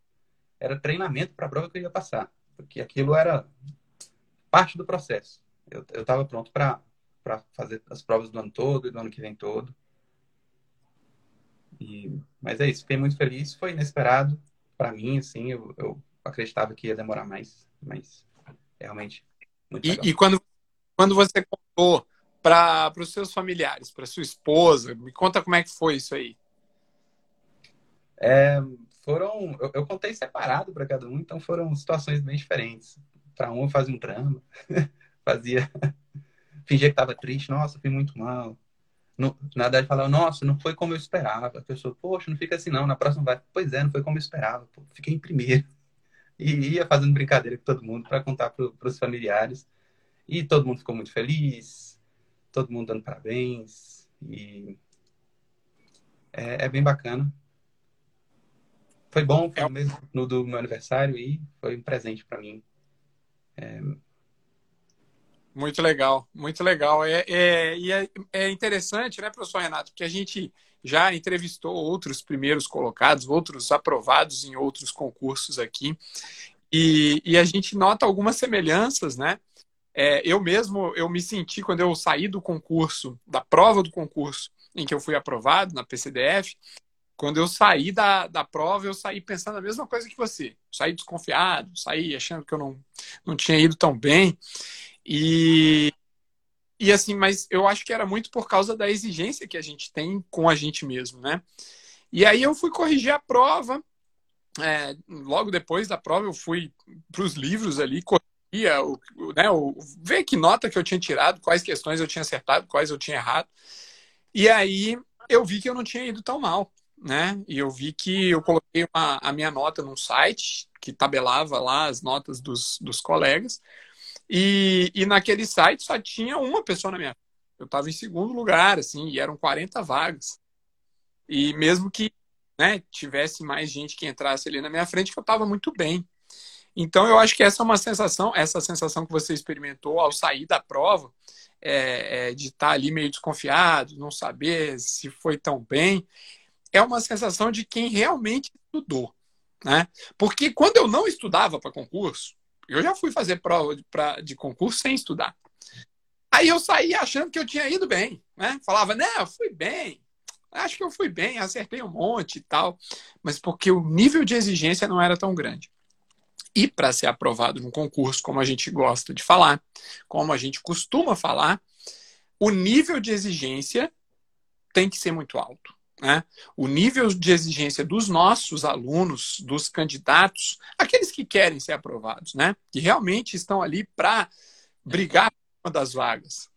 era treinamento para a prova que eu ia passar, porque aquilo era parte do processo. Eu estava pronto para fazer as provas do ano todo e do ano que vem todo. E, mas é isso, fiquei muito feliz. Foi inesperado para mim, assim. Eu, eu, acreditava que ia demorar mais, mas realmente e, e quando quando você contou para os seus familiares, para sua esposa, me conta como é que foi isso aí. É, foram, eu, eu, contei separado para cada um, então foram situações bem diferentes. Para um eu fazia um drama, fazia, fingia que estava triste, nossa, fui muito mal. No, na verdade, falava, nossa, não foi como eu esperava. A pessoa, poxa, não fica assim não, na próxima vai, pois é, não foi como eu esperava, Pô, fiquei em primeiro. E ia fazendo brincadeira com todo mundo para contar para os familiares. E todo mundo ficou muito feliz, todo mundo dando parabéns. E é, é bem bacana. Foi bom, foi é. mesmo no do meu aniversário e foi um presente para mim. É... Muito legal, muito legal. É, é, é, é interessante, né, professor Renato, porque a gente já entrevistou outros primeiros colocados, outros aprovados em outros concursos aqui, e, e a gente nota algumas semelhanças, né? É, eu mesmo, eu me senti, quando eu saí do concurso, da prova do concurso, em que eu fui aprovado na PCDF, quando eu saí da, da prova, eu saí pensando a mesma coisa que você. Saí desconfiado, saí achando que eu não, não tinha ido tão bem. E, e assim, mas eu acho que era muito por causa da exigência que a gente tem com a gente mesmo, né? E aí eu fui corrigir a prova. É, logo depois da prova, eu fui para os livros ali, o, né, o, ver que nota que eu tinha tirado, quais questões eu tinha acertado, quais eu tinha errado. E aí eu vi que eu não tinha ido tão mal, né? E eu vi que eu coloquei uma, a minha nota num site que tabelava lá as notas dos, dos colegas. E, e naquele site só tinha uma pessoa na minha eu estava em segundo lugar, assim, e eram 40 vagas. E mesmo que né, tivesse mais gente que entrasse ali na minha frente, que eu estava muito bem. Então, eu acho que essa é uma sensação, essa sensação que você experimentou ao sair da prova, é, é, de estar ali meio desconfiado, não saber se foi tão bem, é uma sensação de quem realmente estudou. Né? Porque quando eu não estudava para concurso, eu já fui fazer prova de, pra, de concurso sem estudar. Aí eu saía achando que eu tinha ido bem, né? Falava, não, eu fui bem, acho que eu fui bem, acertei um monte e tal, mas porque o nível de exigência não era tão grande. E para ser aprovado num concurso, como a gente gosta de falar, como a gente costuma falar, o nível de exigência tem que ser muito alto. Né? O nível de exigência dos nossos alunos, dos candidatos, aqueles que querem ser aprovados, né? que realmente estão ali para brigar por uma das vagas.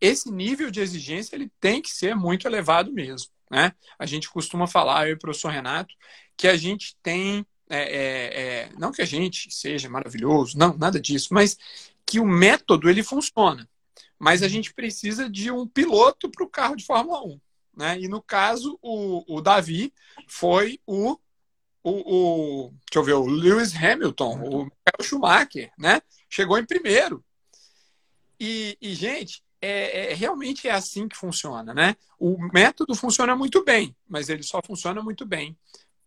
Esse nível de exigência ele tem que ser muito elevado mesmo. Né? A gente costuma falar, eu e o professor Renato, que a gente tem é, é, é, não que a gente seja maravilhoso, não, nada disso, mas que o método ele funciona. Mas a gente precisa de um piloto para o carro de Fórmula 1. Né? E no caso, o, o Davi foi o, o, o, deixa eu ver, o Lewis Hamilton, o Michael Schumacher, né? Chegou em primeiro. E, e gente, é, é, realmente é assim que funciona, né? O método funciona muito bem, mas ele só funciona muito bem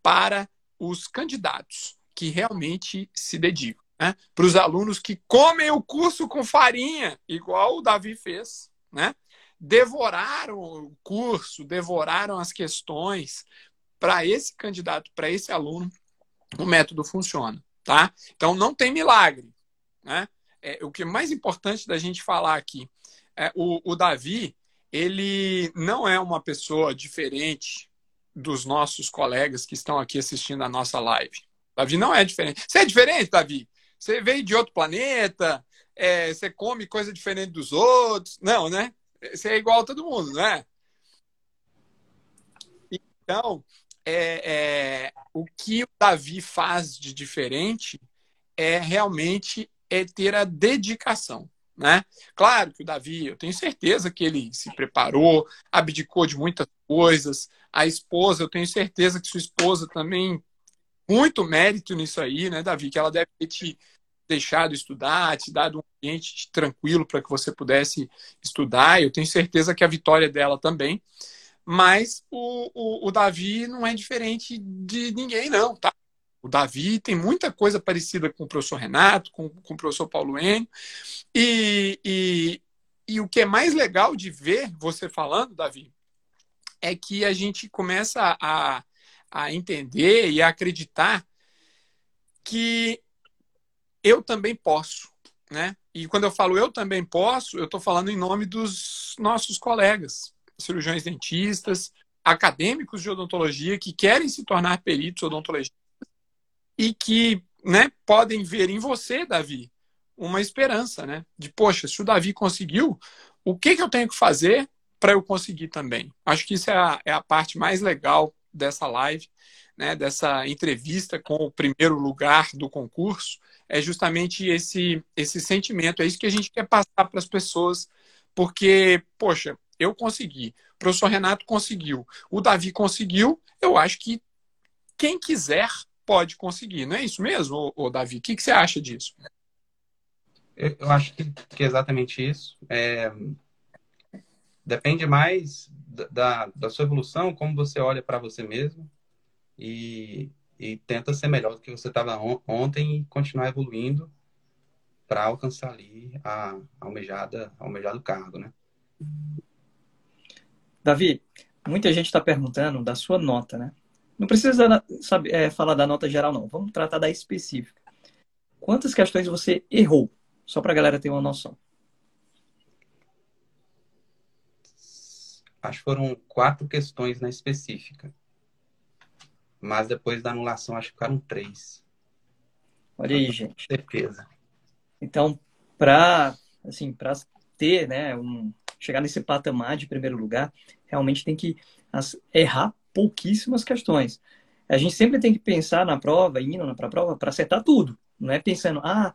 para os candidatos que realmente se dedicam. Né? Para os alunos que comem o curso com farinha, igual o Davi fez, né? devoraram o curso, devoraram as questões. Para esse candidato, para esse aluno, o método funciona. Tá? Então, não tem milagre. Né? É, o que é mais importante da gente falar aqui é o, o Davi, ele não é uma pessoa diferente dos nossos colegas que estão aqui assistindo a nossa live. Davi não é diferente. Você é diferente, Davi? Você veio de outro planeta? É, você come coisa diferente dos outros? Não, né? Você é igual a todo mundo, né? Então, é, é, o que o Davi faz de diferente é realmente é ter a dedicação. Né? Claro que o Davi, eu tenho certeza que ele se preparou, abdicou de muitas coisas. A esposa, eu tenho certeza que sua esposa também muito mérito nisso aí, né, Davi? Que ela deve ter te deixado estudar, te dado um ambiente tranquilo para que você pudesse estudar. Eu tenho certeza que a vitória dela também. Mas o, o, o Davi não é diferente de ninguém, não, tá? O Davi tem muita coisa parecida com o professor Renato, com, com o professor Paulo Enio. E, e, e o que é mais legal de ver você falando, Davi, é que a gente começa a, a entender e a acreditar que eu também posso, né? E quando eu falo eu também posso, eu estou falando em nome dos nossos colegas, cirurgiões dentistas, acadêmicos de odontologia que querem se tornar peritos odontologistas e que né, podem ver em você, Davi, uma esperança, né? De, poxa, se o Davi conseguiu, o que, que eu tenho que fazer para eu conseguir também? Acho que isso é a, é a parte mais legal dessa live, né, dessa entrevista com o primeiro lugar do concurso, é justamente esse, esse sentimento. É isso que a gente quer passar para as pessoas, porque, poxa, eu consegui, o professor Renato conseguiu, o Davi conseguiu, eu acho que quem quiser pode conseguir. Não é isso mesmo, ô, Davi? O que, que você acha disso? Eu acho que, que é exatamente isso. É, depende mais da, da sua evolução, como você olha para você mesmo e, e tenta ser melhor do que você estava on, ontem e continuar evoluindo para alcançar ali a, almejada, almejado cargo, né? Davi, muita gente está perguntando da sua nota, né? Não precisa saber, é, falar da nota geral, não. Vamos tratar da específica. Quantas questões você errou? Só para a galera ter uma noção. Acho que foram quatro questões na específica. Mas depois da anulação, acho que ficaram três. Olha aí, gente. Certeza. Então, para assim, ter, né, um, chegar nesse patamar de primeiro lugar, realmente tem que as, errar pouquíssimas questões. A gente sempre tem que pensar na prova, indo para a prova, para acertar tudo. Não é pensando, ah,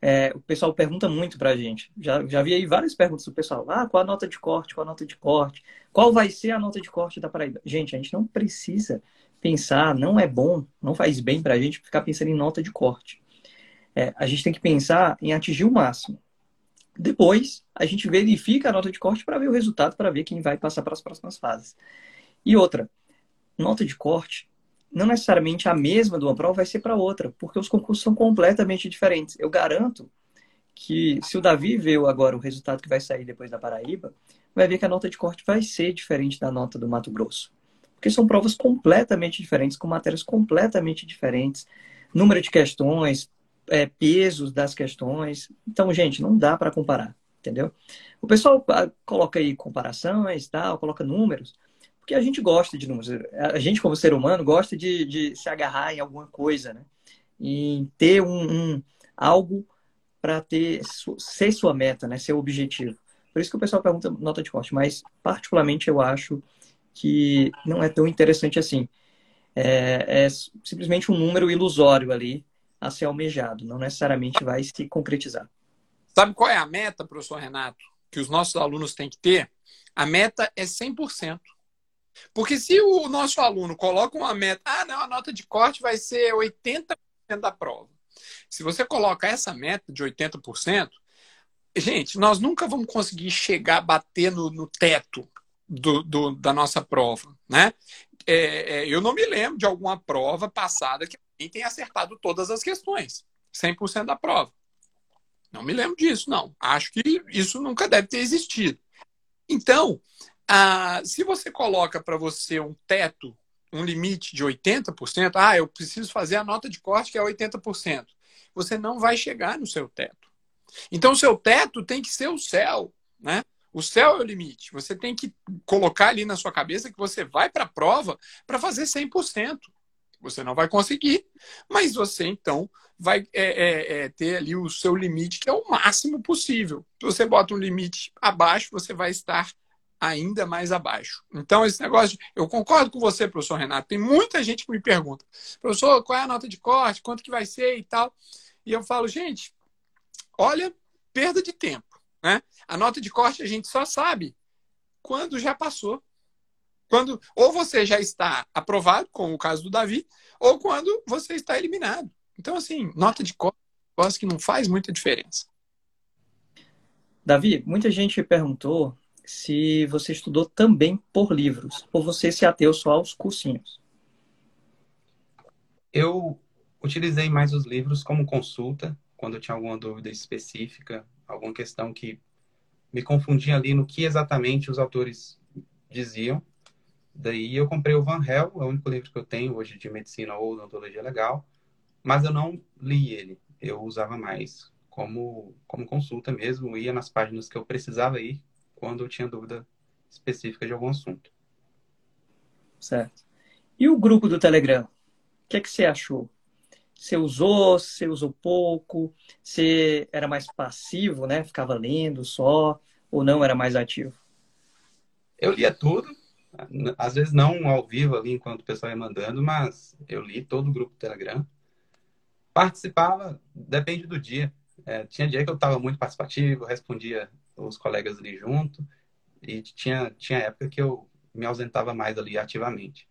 é, o pessoal pergunta muito para a gente. Já, já vi aí várias perguntas do pessoal. Ah, qual a nota de corte? Qual a nota de corte? Qual vai ser a nota de corte da Paraíba? Gente, a gente não precisa pensar, não é bom, não faz bem para a gente ficar pensando em nota de corte. É, a gente tem que pensar em atingir o máximo. Depois, a gente verifica a nota de corte para ver o resultado, para ver quem vai passar para as próximas fases. E outra, nota de corte não necessariamente a mesma de uma prova vai ser para outra, porque os concursos são completamente diferentes. Eu garanto que se o Davi vê agora o resultado que vai sair depois da Paraíba, vai ver que a nota de corte vai ser diferente da nota do Mato Grosso. Porque são provas completamente diferentes, com matérias completamente diferentes, número de questões, é, pesos das questões. Então, gente, não dá para comparar, entendeu? O pessoal ah, coloca aí comparações, tal, coloca números, porque a gente gosta de números. A gente, como ser humano, gosta de, de se agarrar em alguma coisa, né? E ter um, um algo para ter ser sua meta, né? Seu objetivo. Por isso que o pessoal pergunta nota de corte, mas particularmente eu acho que não é tão interessante assim. É, é simplesmente um número ilusório ali a ser almejado, não necessariamente vai se concretizar. Sabe qual é a meta, professor Renato, que os nossos alunos têm que ter? A meta é 100%. Porque se o nosso aluno coloca uma meta, ah, não, a nota de corte vai ser 80% da prova. Se você coloca essa meta de 80%, gente, nós nunca vamos conseguir chegar bater no, no teto do, do, da nossa prova, né? É, é, eu não me lembro de alguma prova passada que alguém tenha acertado todas as questões, 100% da prova. Não me lembro disso, não. Acho que isso nunca deve ter existido. Então, ah, se você coloca para você um teto, um limite de 80%, ah, eu preciso fazer a nota de corte que é 80%, você não vai chegar no seu teto. Então, o seu teto tem que ser o céu, né? O céu é o limite. Você tem que colocar ali na sua cabeça que você vai para a prova para fazer 100%. Você não vai conseguir, mas você então vai é, é, é, ter ali o seu limite, que é o máximo possível. Se você bota um limite abaixo, você vai estar ainda mais abaixo. Então, esse negócio, eu concordo com você, professor Renato. Tem muita gente que me pergunta, professor, qual é a nota de corte, quanto que vai ser e tal. E eu falo, gente, olha, perda de tempo. Né? A nota de corte a gente só sabe quando já passou. Quando ou você já está aprovado, como o caso do Davi, ou quando você está eliminado. Então, assim, nota de corte que não faz muita diferença. Davi, muita gente perguntou se você estudou também por livros, ou você se ateu só aos cursinhos. Eu utilizei mais os livros como consulta, quando eu tinha alguma dúvida específica, alguma questão que me confundia ali no que exatamente os autores diziam. Daí eu comprei o Van Hel, é o único livro que eu tenho hoje de medicina ou odontologia legal, mas eu não li ele. Eu usava mais como, como consulta mesmo, ia nas páginas que eu precisava ir quando eu tinha dúvida específica de algum assunto. Certo. E o grupo do Telegram? O que é que você achou? Você usou, você usou pouco, você era mais passivo, né? Ficava lendo só, ou não era mais ativo? Eu lia tudo, às vezes não ao vivo ali enquanto o pessoal ia mandando, mas eu li todo o grupo do Telegram. Participava, depende do dia. É, tinha dia que eu estava muito participativo, respondia os colegas ali junto, e tinha, tinha época que eu me ausentava mais ali ativamente.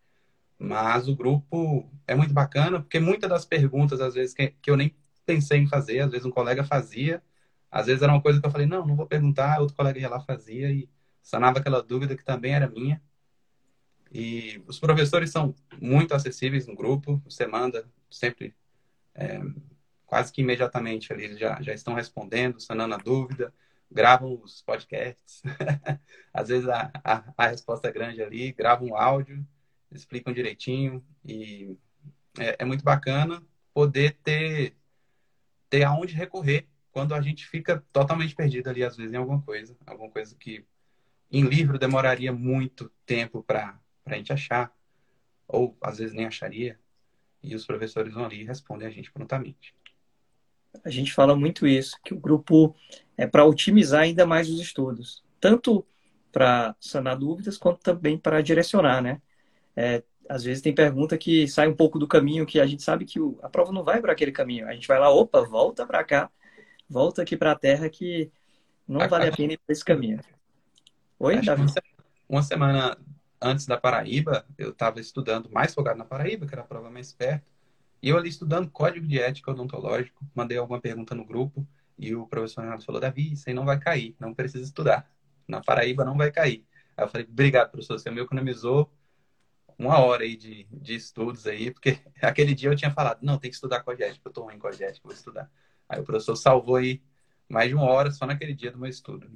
Mas o grupo é muito bacana, porque muitas das perguntas, às vezes, que, que eu nem pensei em fazer, às vezes um colega fazia, às vezes era uma coisa que eu falei, não, não vou perguntar, outro colega ia lá fazia e sanava aquela dúvida que também era minha. E os professores são muito acessíveis no grupo, você manda sempre, é, quase que imediatamente ali, já, já estão respondendo, sanando a dúvida, gravam os podcasts. Às vezes a, a, a, resposta é grande ali, gravam um áudio, explicam direitinho e é, é, muito bacana poder ter, ter aonde recorrer quando a gente fica totalmente perdido ali, às vezes, em alguma coisa. Alguma coisa que em livro demoraria muito tempo para a gente achar, ou às vezes nem acharia. E os professores vão ali e respondem a gente prontamente. A gente fala muito isso, que o grupo é para otimizar ainda mais os estudos, tanto para sanar dúvidas quanto também para direcionar, né? É, às vezes tem pergunta que sai um pouco do caminho que a gente sabe que o, a prova não vai para aquele caminho. A gente vai lá, opa, volta para cá, volta aqui para a Terra que não vale a pena ir para esse caminho. Oi, Davi? Uma semana antes da Paraíba, eu estava estudando mais folgado na Paraíba, que era a prova mais perto. E eu ali estudando código de ética odontológico, mandei alguma pergunta no grupo e o professor Renato falou: Davi, isso aí não vai cair, não precisa estudar. Na Paraíba não vai cair. Aí eu falei: obrigado, professor, você me economizou uma hora aí de, de estudos aí, porque aquele dia eu tinha falado: não, tem que estudar código de ética, eu tô ruim em código de ética, vou estudar. Aí o professor salvou aí mais de uma hora só naquele dia do meu estudo.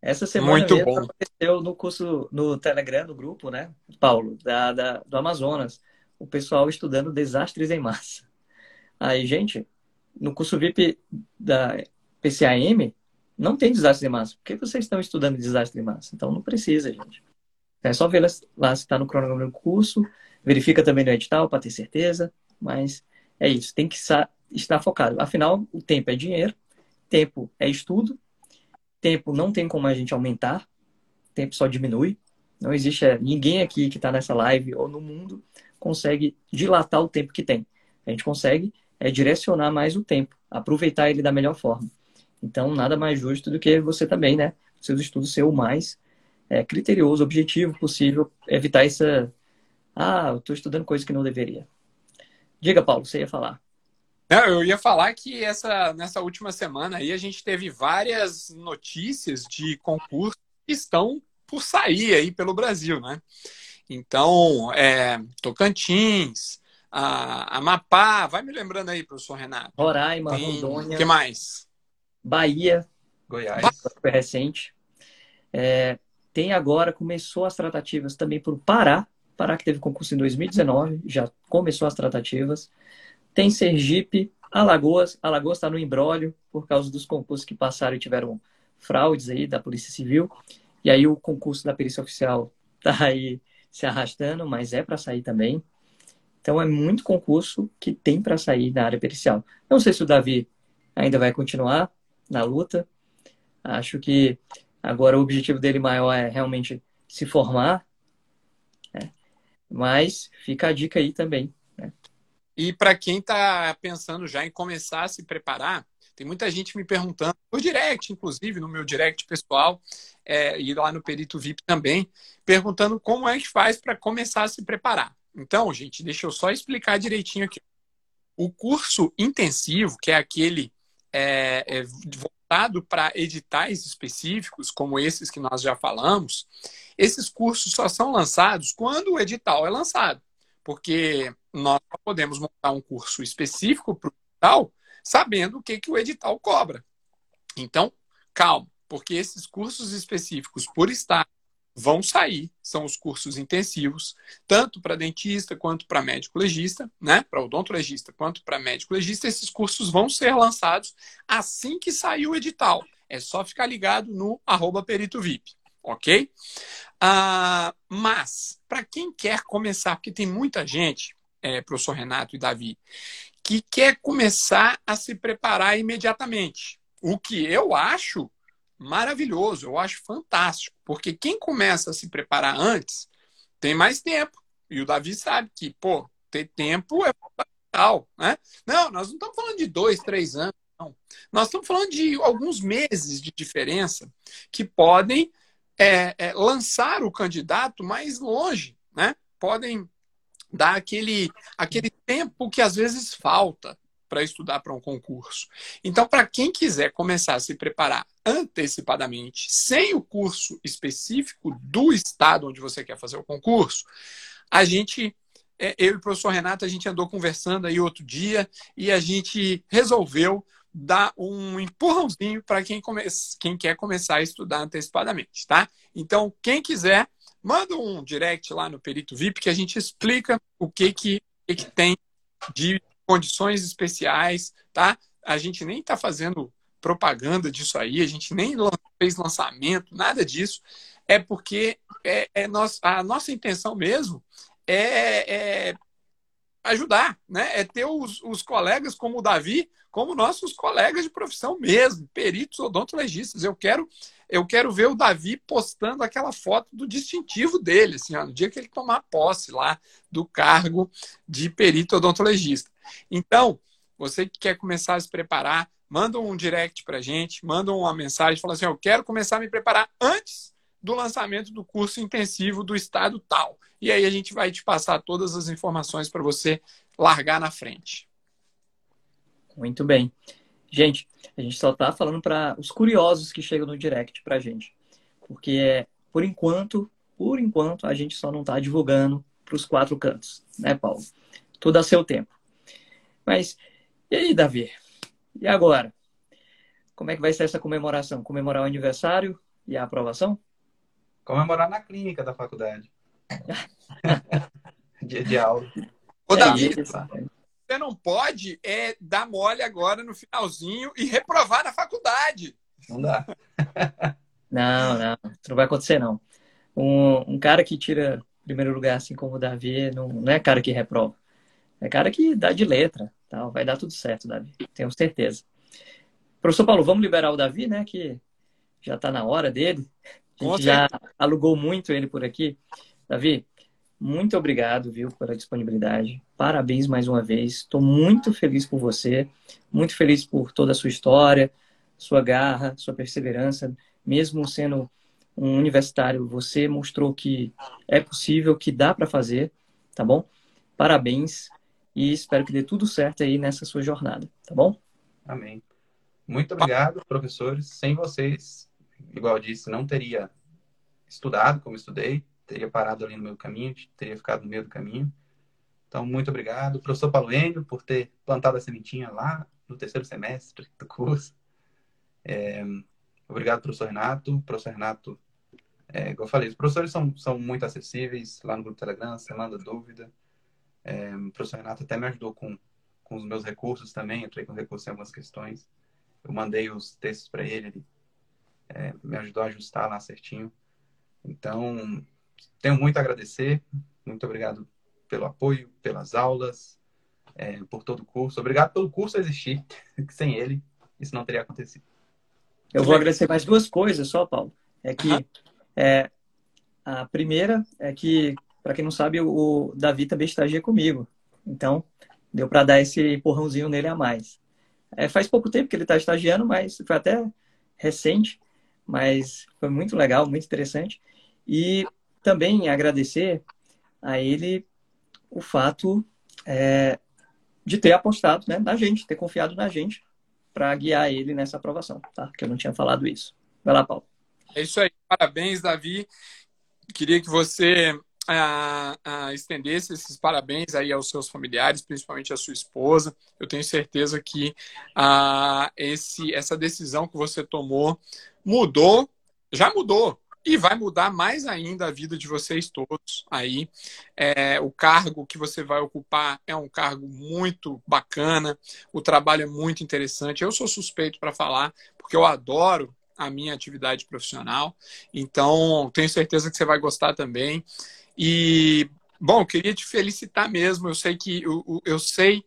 Essa semana Muito mesmo bom. aconteceu no curso, no Telegram, no grupo, né, Paulo, da, da, do Amazonas o pessoal estudando desastres em massa. Aí, gente, no curso VIP da PCAM, não tem desastre em massa. Por que vocês estão estudando desastre em massa? Então, não precisa, gente. É só ver lá se está no cronograma do curso, verifica também no edital para ter certeza, mas é isso, tem que estar focado. Afinal, o tempo é dinheiro, tempo é estudo, tempo não tem como a gente aumentar, tempo só diminui. Não existe é, ninguém aqui que está nessa live ou no mundo consegue dilatar o tempo que tem. A gente consegue é, direcionar mais o tempo, aproveitar ele da melhor forma. Então, nada mais justo do que você também, né? Seus estudos ser o mais é, criterioso, objetivo possível, evitar essa. Ah, eu estou estudando coisa que não deveria. Diga, Paulo, você ia falar. Não, eu ia falar que essa, nessa última semana aí a gente teve várias notícias de concursos que estão por sair aí pelo Brasil, né? Então, é, Tocantins, a, Amapá, vai me lembrando aí, professor Renato. Roraima, Tem, Rondônia. O que mais? Bahia. Goiás. Foi recente. É, tem agora, começou as tratativas também para o Pará. Pará que teve concurso em 2019, já começou as tratativas. Tem Sergipe, Alagoas. Alagoas está no embrólio por causa dos concursos que passaram e tiveram fraudes aí da Polícia Civil. E aí o concurso da perícia oficial tá aí se arrastando, mas é para sair também. Então é muito concurso que tem para sair na área pericial. Não sei se o Davi ainda vai continuar na luta. Acho que agora o objetivo dele maior é realmente se formar. Né? Mas fica a dica aí também. Né? E para quem está pensando já em começar a se preparar, tem muita gente me perguntando, por direct, inclusive, no meu direct pessoal, é, e lá no Perito VIP também, perguntando como é que faz para começar a se preparar. Então, gente, deixa eu só explicar direitinho aqui. O curso intensivo, que é aquele é, é voltado para editais específicos, como esses que nós já falamos, esses cursos só são lançados quando o edital é lançado. Porque nós podemos montar um curso específico para o edital sabendo o que, que o edital cobra. Então, calma, porque esses cursos específicos por estado vão sair, são os cursos intensivos, tanto para dentista quanto para médico legista, né? Para odontologista quanto para médico legista, esses cursos vão ser lançados assim que sair o edital. É só ficar ligado no arroba perito VIP, ok? Ah, mas, para quem quer começar, porque tem muita gente, é, professor Renato e Davi, que quer começar a se preparar imediatamente. O que eu acho maravilhoso, eu acho fantástico, porque quem começa a se preparar antes tem mais tempo. E o Davi sabe que, pô, ter tempo é fundamental, né? Não, nós não estamos falando de dois, três anos, não. Nós estamos falando de alguns meses de diferença que podem é, é, lançar o candidato mais longe, né? Podem dar aquele, aquele tempo que às vezes falta para estudar para um concurso. Então, para quem quiser começar a se preparar antecipadamente, sem o curso específico do estado onde você quer fazer o concurso, a gente, é, eu e o professor Renato, a gente andou conversando aí outro dia e a gente resolveu dar um empurrãozinho para quem, come... quem quer começar a estudar antecipadamente, tá? Então, quem quiser, manda um direct lá no Perito VIP que a gente explica o que que, que, que tem de condições especiais, tá? A gente nem está fazendo propaganda disso aí, a gente nem fez lançamento, nada disso. É porque é, é nós, a nossa intenção mesmo é, é ajudar, né? É ter os, os colegas como o Davi, como nossos colegas de profissão mesmo, peritos odontologistas. Eu quero eu quero ver o Davi postando aquela foto do distintivo dele, assim, ó, no dia que ele tomar posse lá do cargo de perito odontologista. Então, você que quer começar a se preparar, manda um direct para gente, manda uma mensagem falando assim: eu quero começar a me preparar antes do lançamento do curso intensivo do estado tal. E aí a gente vai te passar todas as informações para você largar na frente. Muito bem. Gente, a gente só está falando para os curiosos que chegam no direct para a gente. Porque, é, por enquanto, por enquanto, a gente só não está divulgando para os quatro cantos, né, Paulo? Tudo a seu tempo. Mas, e aí, Davi? E agora? Como é que vai ser essa comemoração? Comemorar o aniversário e a aprovação? Comemorar na clínica da faculdade. Dia de aula. Ô, Davi, é você não pode é dar mole agora no finalzinho e reprovar na faculdade. Não dá. não, não. Isso não vai acontecer, não. Um, um cara que tira primeiro lugar, assim como o Davi, não, não é cara que reprova. É cara que dá de letra. Tal. Vai dar tudo certo, Davi. Tenho certeza. Professor Paulo, vamos liberar o Davi, né? Que já está na hora dele. A gente já alugou muito ele por aqui. Davi, muito obrigado, viu, pela disponibilidade. Parabéns mais uma vez. Estou muito feliz por você, muito feliz por toda a sua história, sua garra, sua perseverança. Mesmo sendo um universitário, você mostrou que é possível, que dá para fazer, tá bom? Parabéns e espero que dê tudo certo aí nessa sua jornada, tá bom? Amém. Muito obrigado, professores. Sem vocês, igual eu disse, não teria estudado como estudei, teria parado ali no do caminho, teria ficado no meio do caminho. Então, muito obrigado. Professor Paulo Enio, por ter plantado a sementinha lá no terceiro semestre do curso. É, obrigado, professor Renato. Professor Renato, é, igual eu falei, os professores são, são muito acessíveis lá no grupo Telegram, você manda dúvida. É, o professor Renato até me ajudou com, com os meus recursos também, entrei com recursos em algumas questões. Eu mandei os textos para ele, ele é, me ajudou a ajustar lá certinho. Então, tenho muito a agradecer. Muito obrigado pelo apoio, pelas aulas, é, por todo o curso. Obrigado pelo curso existir, que sem ele isso não teria acontecido. Eu vou agradecer mais duas coisas só, Paulo. É que uhum. é, a primeira é que, para quem não sabe, o Davi também estagia comigo. Então, deu para dar esse empurrãozinho nele a mais. É, faz pouco tempo que ele está estagiando, mas foi até recente, mas foi muito legal, muito interessante. E também agradecer a ele o fato é, de ter apostado né, na gente, ter confiado na gente para guiar ele nessa aprovação, tá? Que eu não tinha falado isso. Vai lá, Paulo. É isso aí. Parabéns, Davi. Queria que você ah, estendesse esses parabéns aí aos seus familiares, principalmente à sua esposa. Eu tenho certeza que ah, esse, essa decisão que você tomou mudou, já mudou e vai mudar mais ainda a vida de vocês todos aí. É, o cargo que você vai ocupar é um cargo muito bacana, o trabalho é muito interessante. Eu sou suspeito para falar, porque eu adoro a minha atividade profissional, então tenho certeza que você vai gostar também. E, bom, queria te felicitar mesmo. Eu sei que eu, eu sei,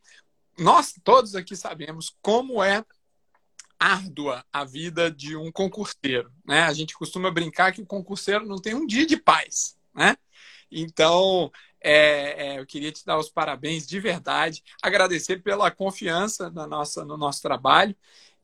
nós todos aqui sabemos como é árdua a vida de um concurseiro. Né? A gente costuma brincar que o concurseiro não tem um dia de paz. Né? Então, é, é, eu queria te dar os parabéns de verdade, agradecer pela confiança na nossa, no nosso trabalho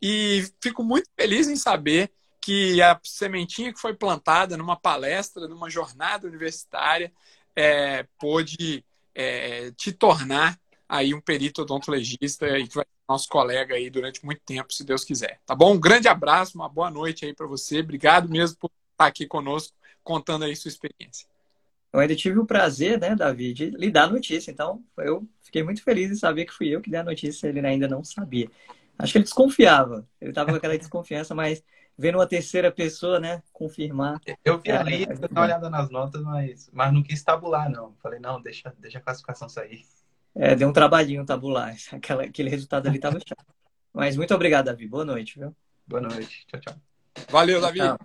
e fico muito feliz em saber que a sementinha que foi plantada numa palestra, numa jornada universitária, é, pôde é, te tornar aí um perito odontologista e que vai ser nosso colega aí durante muito tempo, se Deus quiser. Tá bom? Um grande abraço, uma boa noite aí para você. Obrigado mesmo por estar aqui conosco, contando aí sua experiência. Eu ainda tive o prazer, né, Davi, de lhe dar a notícia. Então, eu fiquei muito feliz em saber que fui eu que dei a notícia, ele ainda não sabia. Acho que ele desconfiava. Ele estava com aquela desconfiança, mas vendo uma terceira pessoa, né, confirmar. Eu vi ali, é, uma olhada nas notas, mas, mas não quis tabular, não. Falei, não, deixa, deixa a classificação sair. É, deu um trabalhinho tabular. Aquela, aquele resultado ali estava chato. Mas muito obrigado, Davi. Boa noite, viu? Boa noite. Tchau, tchau. Valeu, Davi. Tchau.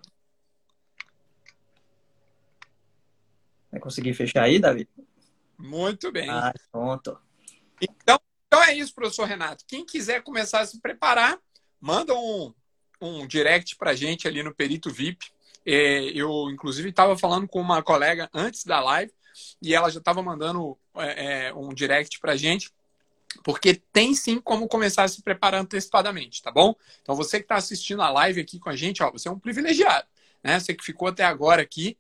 Vai conseguir fechar aí, Davi? Muito bem. Ah, pronto. Então, então é isso, professor Renato. Quem quiser começar a se preparar, manda um, um direct para gente ali no Perito VIP. É, eu, inclusive, estava falando com uma colega antes da live e ela já estava mandando é, é, um direct para gente, porque tem sim como começar a se preparar antecipadamente, tá bom? Então você que está assistindo a live aqui com a gente, ó, você é um privilegiado, né? Você que ficou até agora aqui,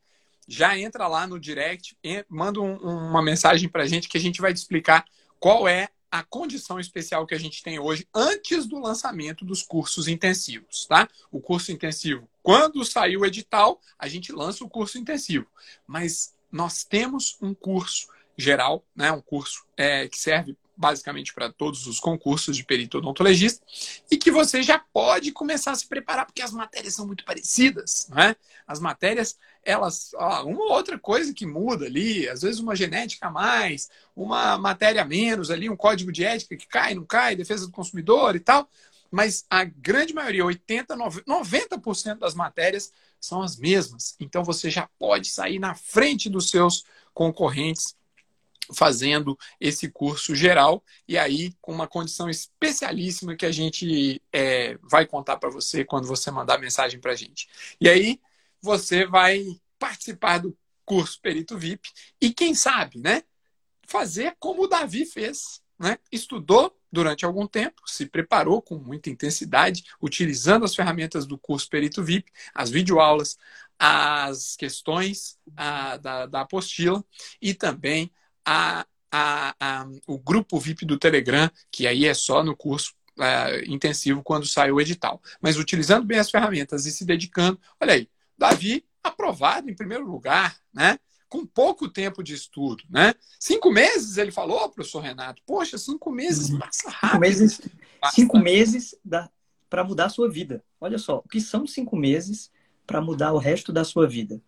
já entra lá no direct, manda um, uma mensagem para a gente que a gente vai te explicar qual é a condição especial que a gente tem hoje antes do lançamento dos cursos intensivos, tá? O curso intensivo, quando sair o edital, a gente lança o curso intensivo. Mas nós temos um curso geral, né, um curso é, que serve basicamente para todos os concursos de perito odontologista e que você já pode começar a se preparar porque as matérias são muito parecidas, não é? As matérias, elas, ó, uma outra coisa que muda ali, às vezes uma genética a mais, uma matéria a menos ali, um código de ética que cai, não cai, defesa do consumidor e tal, mas a grande maioria, 80, 90% das matérias são as mesmas. Então você já pode sair na frente dos seus concorrentes fazendo esse curso geral e aí com uma condição especialíssima que a gente é, vai contar para você quando você mandar mensagem para a gente. E aí você vai participar do curso Perito VIP e quem sabe, né, fazer como o Davi fez, né? Estudou durante algum tempo, se preparou com muita intensidade, utilizando as ferramentas do curso Perito VIP, as videoaulas, as questões a, da, da apostila e também a, a, a, o grupo VIP do Telegram, que aí é só no curso é, intensivo quando sai o edital. Mas utilizando bem as ferramentas e se dedicando, olha aí, Davi aprovado em primeiro lugar, né? Com pouco tempo de estudo, né? Cinco meses, ele falou, professor Renato. Poxa, cinco meses uhum. passa rápido. Cinco meses, cinco meses para mudar a sua vida. Olha só, o que são cinco meses para mudar o resto da sua vida?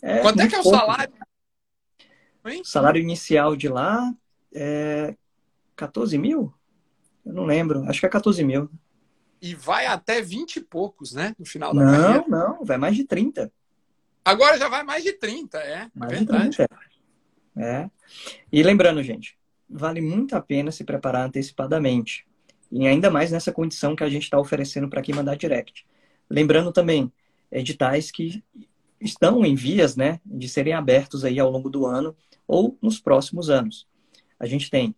É Quanto é que é o pouco. salário o salário inicial de lá é 14 mil? Eu não lembro. Acho que é 14 mil. e vai até 20 e poucos, né? No final da não, carreira. Não, não, vai mais de 30. Agora já vai mais de 30, é. Mais verdade. de 30. É. E lembrando, gente, vale muito a pena se preparar antecipadamente. E ainda mais nessa condição que a gente está oferecendo para quem mandar direct. Lembrando também, editais que estão em vias né, de serem abertos aí ao longo do ano ou nos próximos anos. A gente tem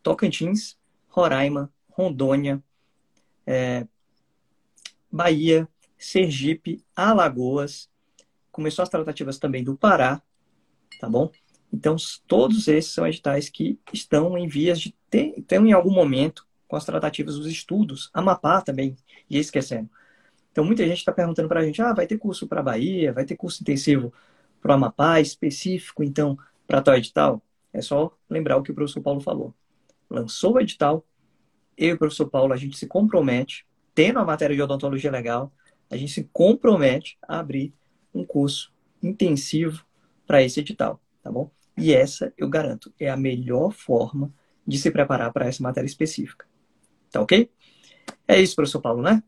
Tocantins, Roraima, Rondônia, é, Bahia, Sergipe, Alagoas. Começou as tratativas também do Pará, tá bom? Então, todos esses são editais que estão em vias de ter, estão em algum momento com as tratativas dos estudos. Amapá também, e esquecendo. Então, muita gente está perguntando para a gente, ah, vai ter curso para Bahia, vai ter curso intensivo para o Amapá, específico, então, para tal edital? É só lembrar o que o professor Paulo falou. Lançou o edital, eu e o professor Paulo, a gente se compromete, tendo a matéria de odontologia legal, a gente se compromete a abrir um curso intensivo para esse edital, tá bom? E essa, eu garanto, é a melhor forma de se preparar para essa matéria específica. Tá ok? É isso, professor Paulo, né?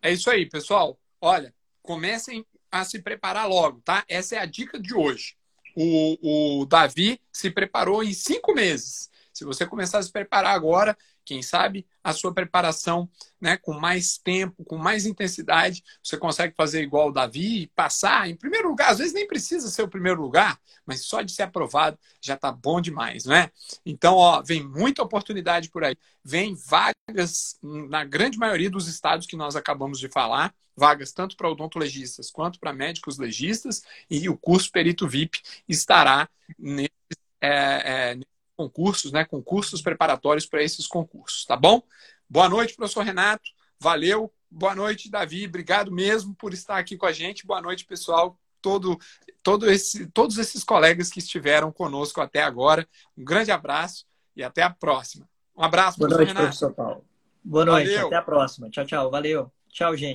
É isso aí, pessoal. Olha, comecem a se preparar logo, tá? Essa é a dica de hoje. O, o Davi se preparou em cinco meses. Se você começar a se preparar agora, quem sabe a sua preparação né, com mais tempo, com mais intensidade, você consegue fazer igual o Davi e passar em primeiro lugar. Às vezes nem precisa ser o primeiro lugar, mas só de ser aprovado já está bom demais, não é? Então, ó, vem muita oportunidade por aí. Vem vagas na grande maioria dos estados que nós acabamos de falar, vagas tanto para odontologistas quanto para médicos legistas, e o curso Perito VIP estará nesse, é, é, concursos, né? Concursos preparatórios para esses concursos, tá bom? Boa noite, professor Renato. Valeu. Boa noite, Davi. Obrigado mesmo por estar aqui com a gente. Boa noite, pessoal. Todo, todo esse, todos esses colegas que estiveram conosco até agora. Um grande abraço e até a próxima. Um abraço, Boa professor noite, Renato. professor Paulo. Boa noite, Valeu. até a próxima. Tchau, tchau. Valeu. Tchau, gente.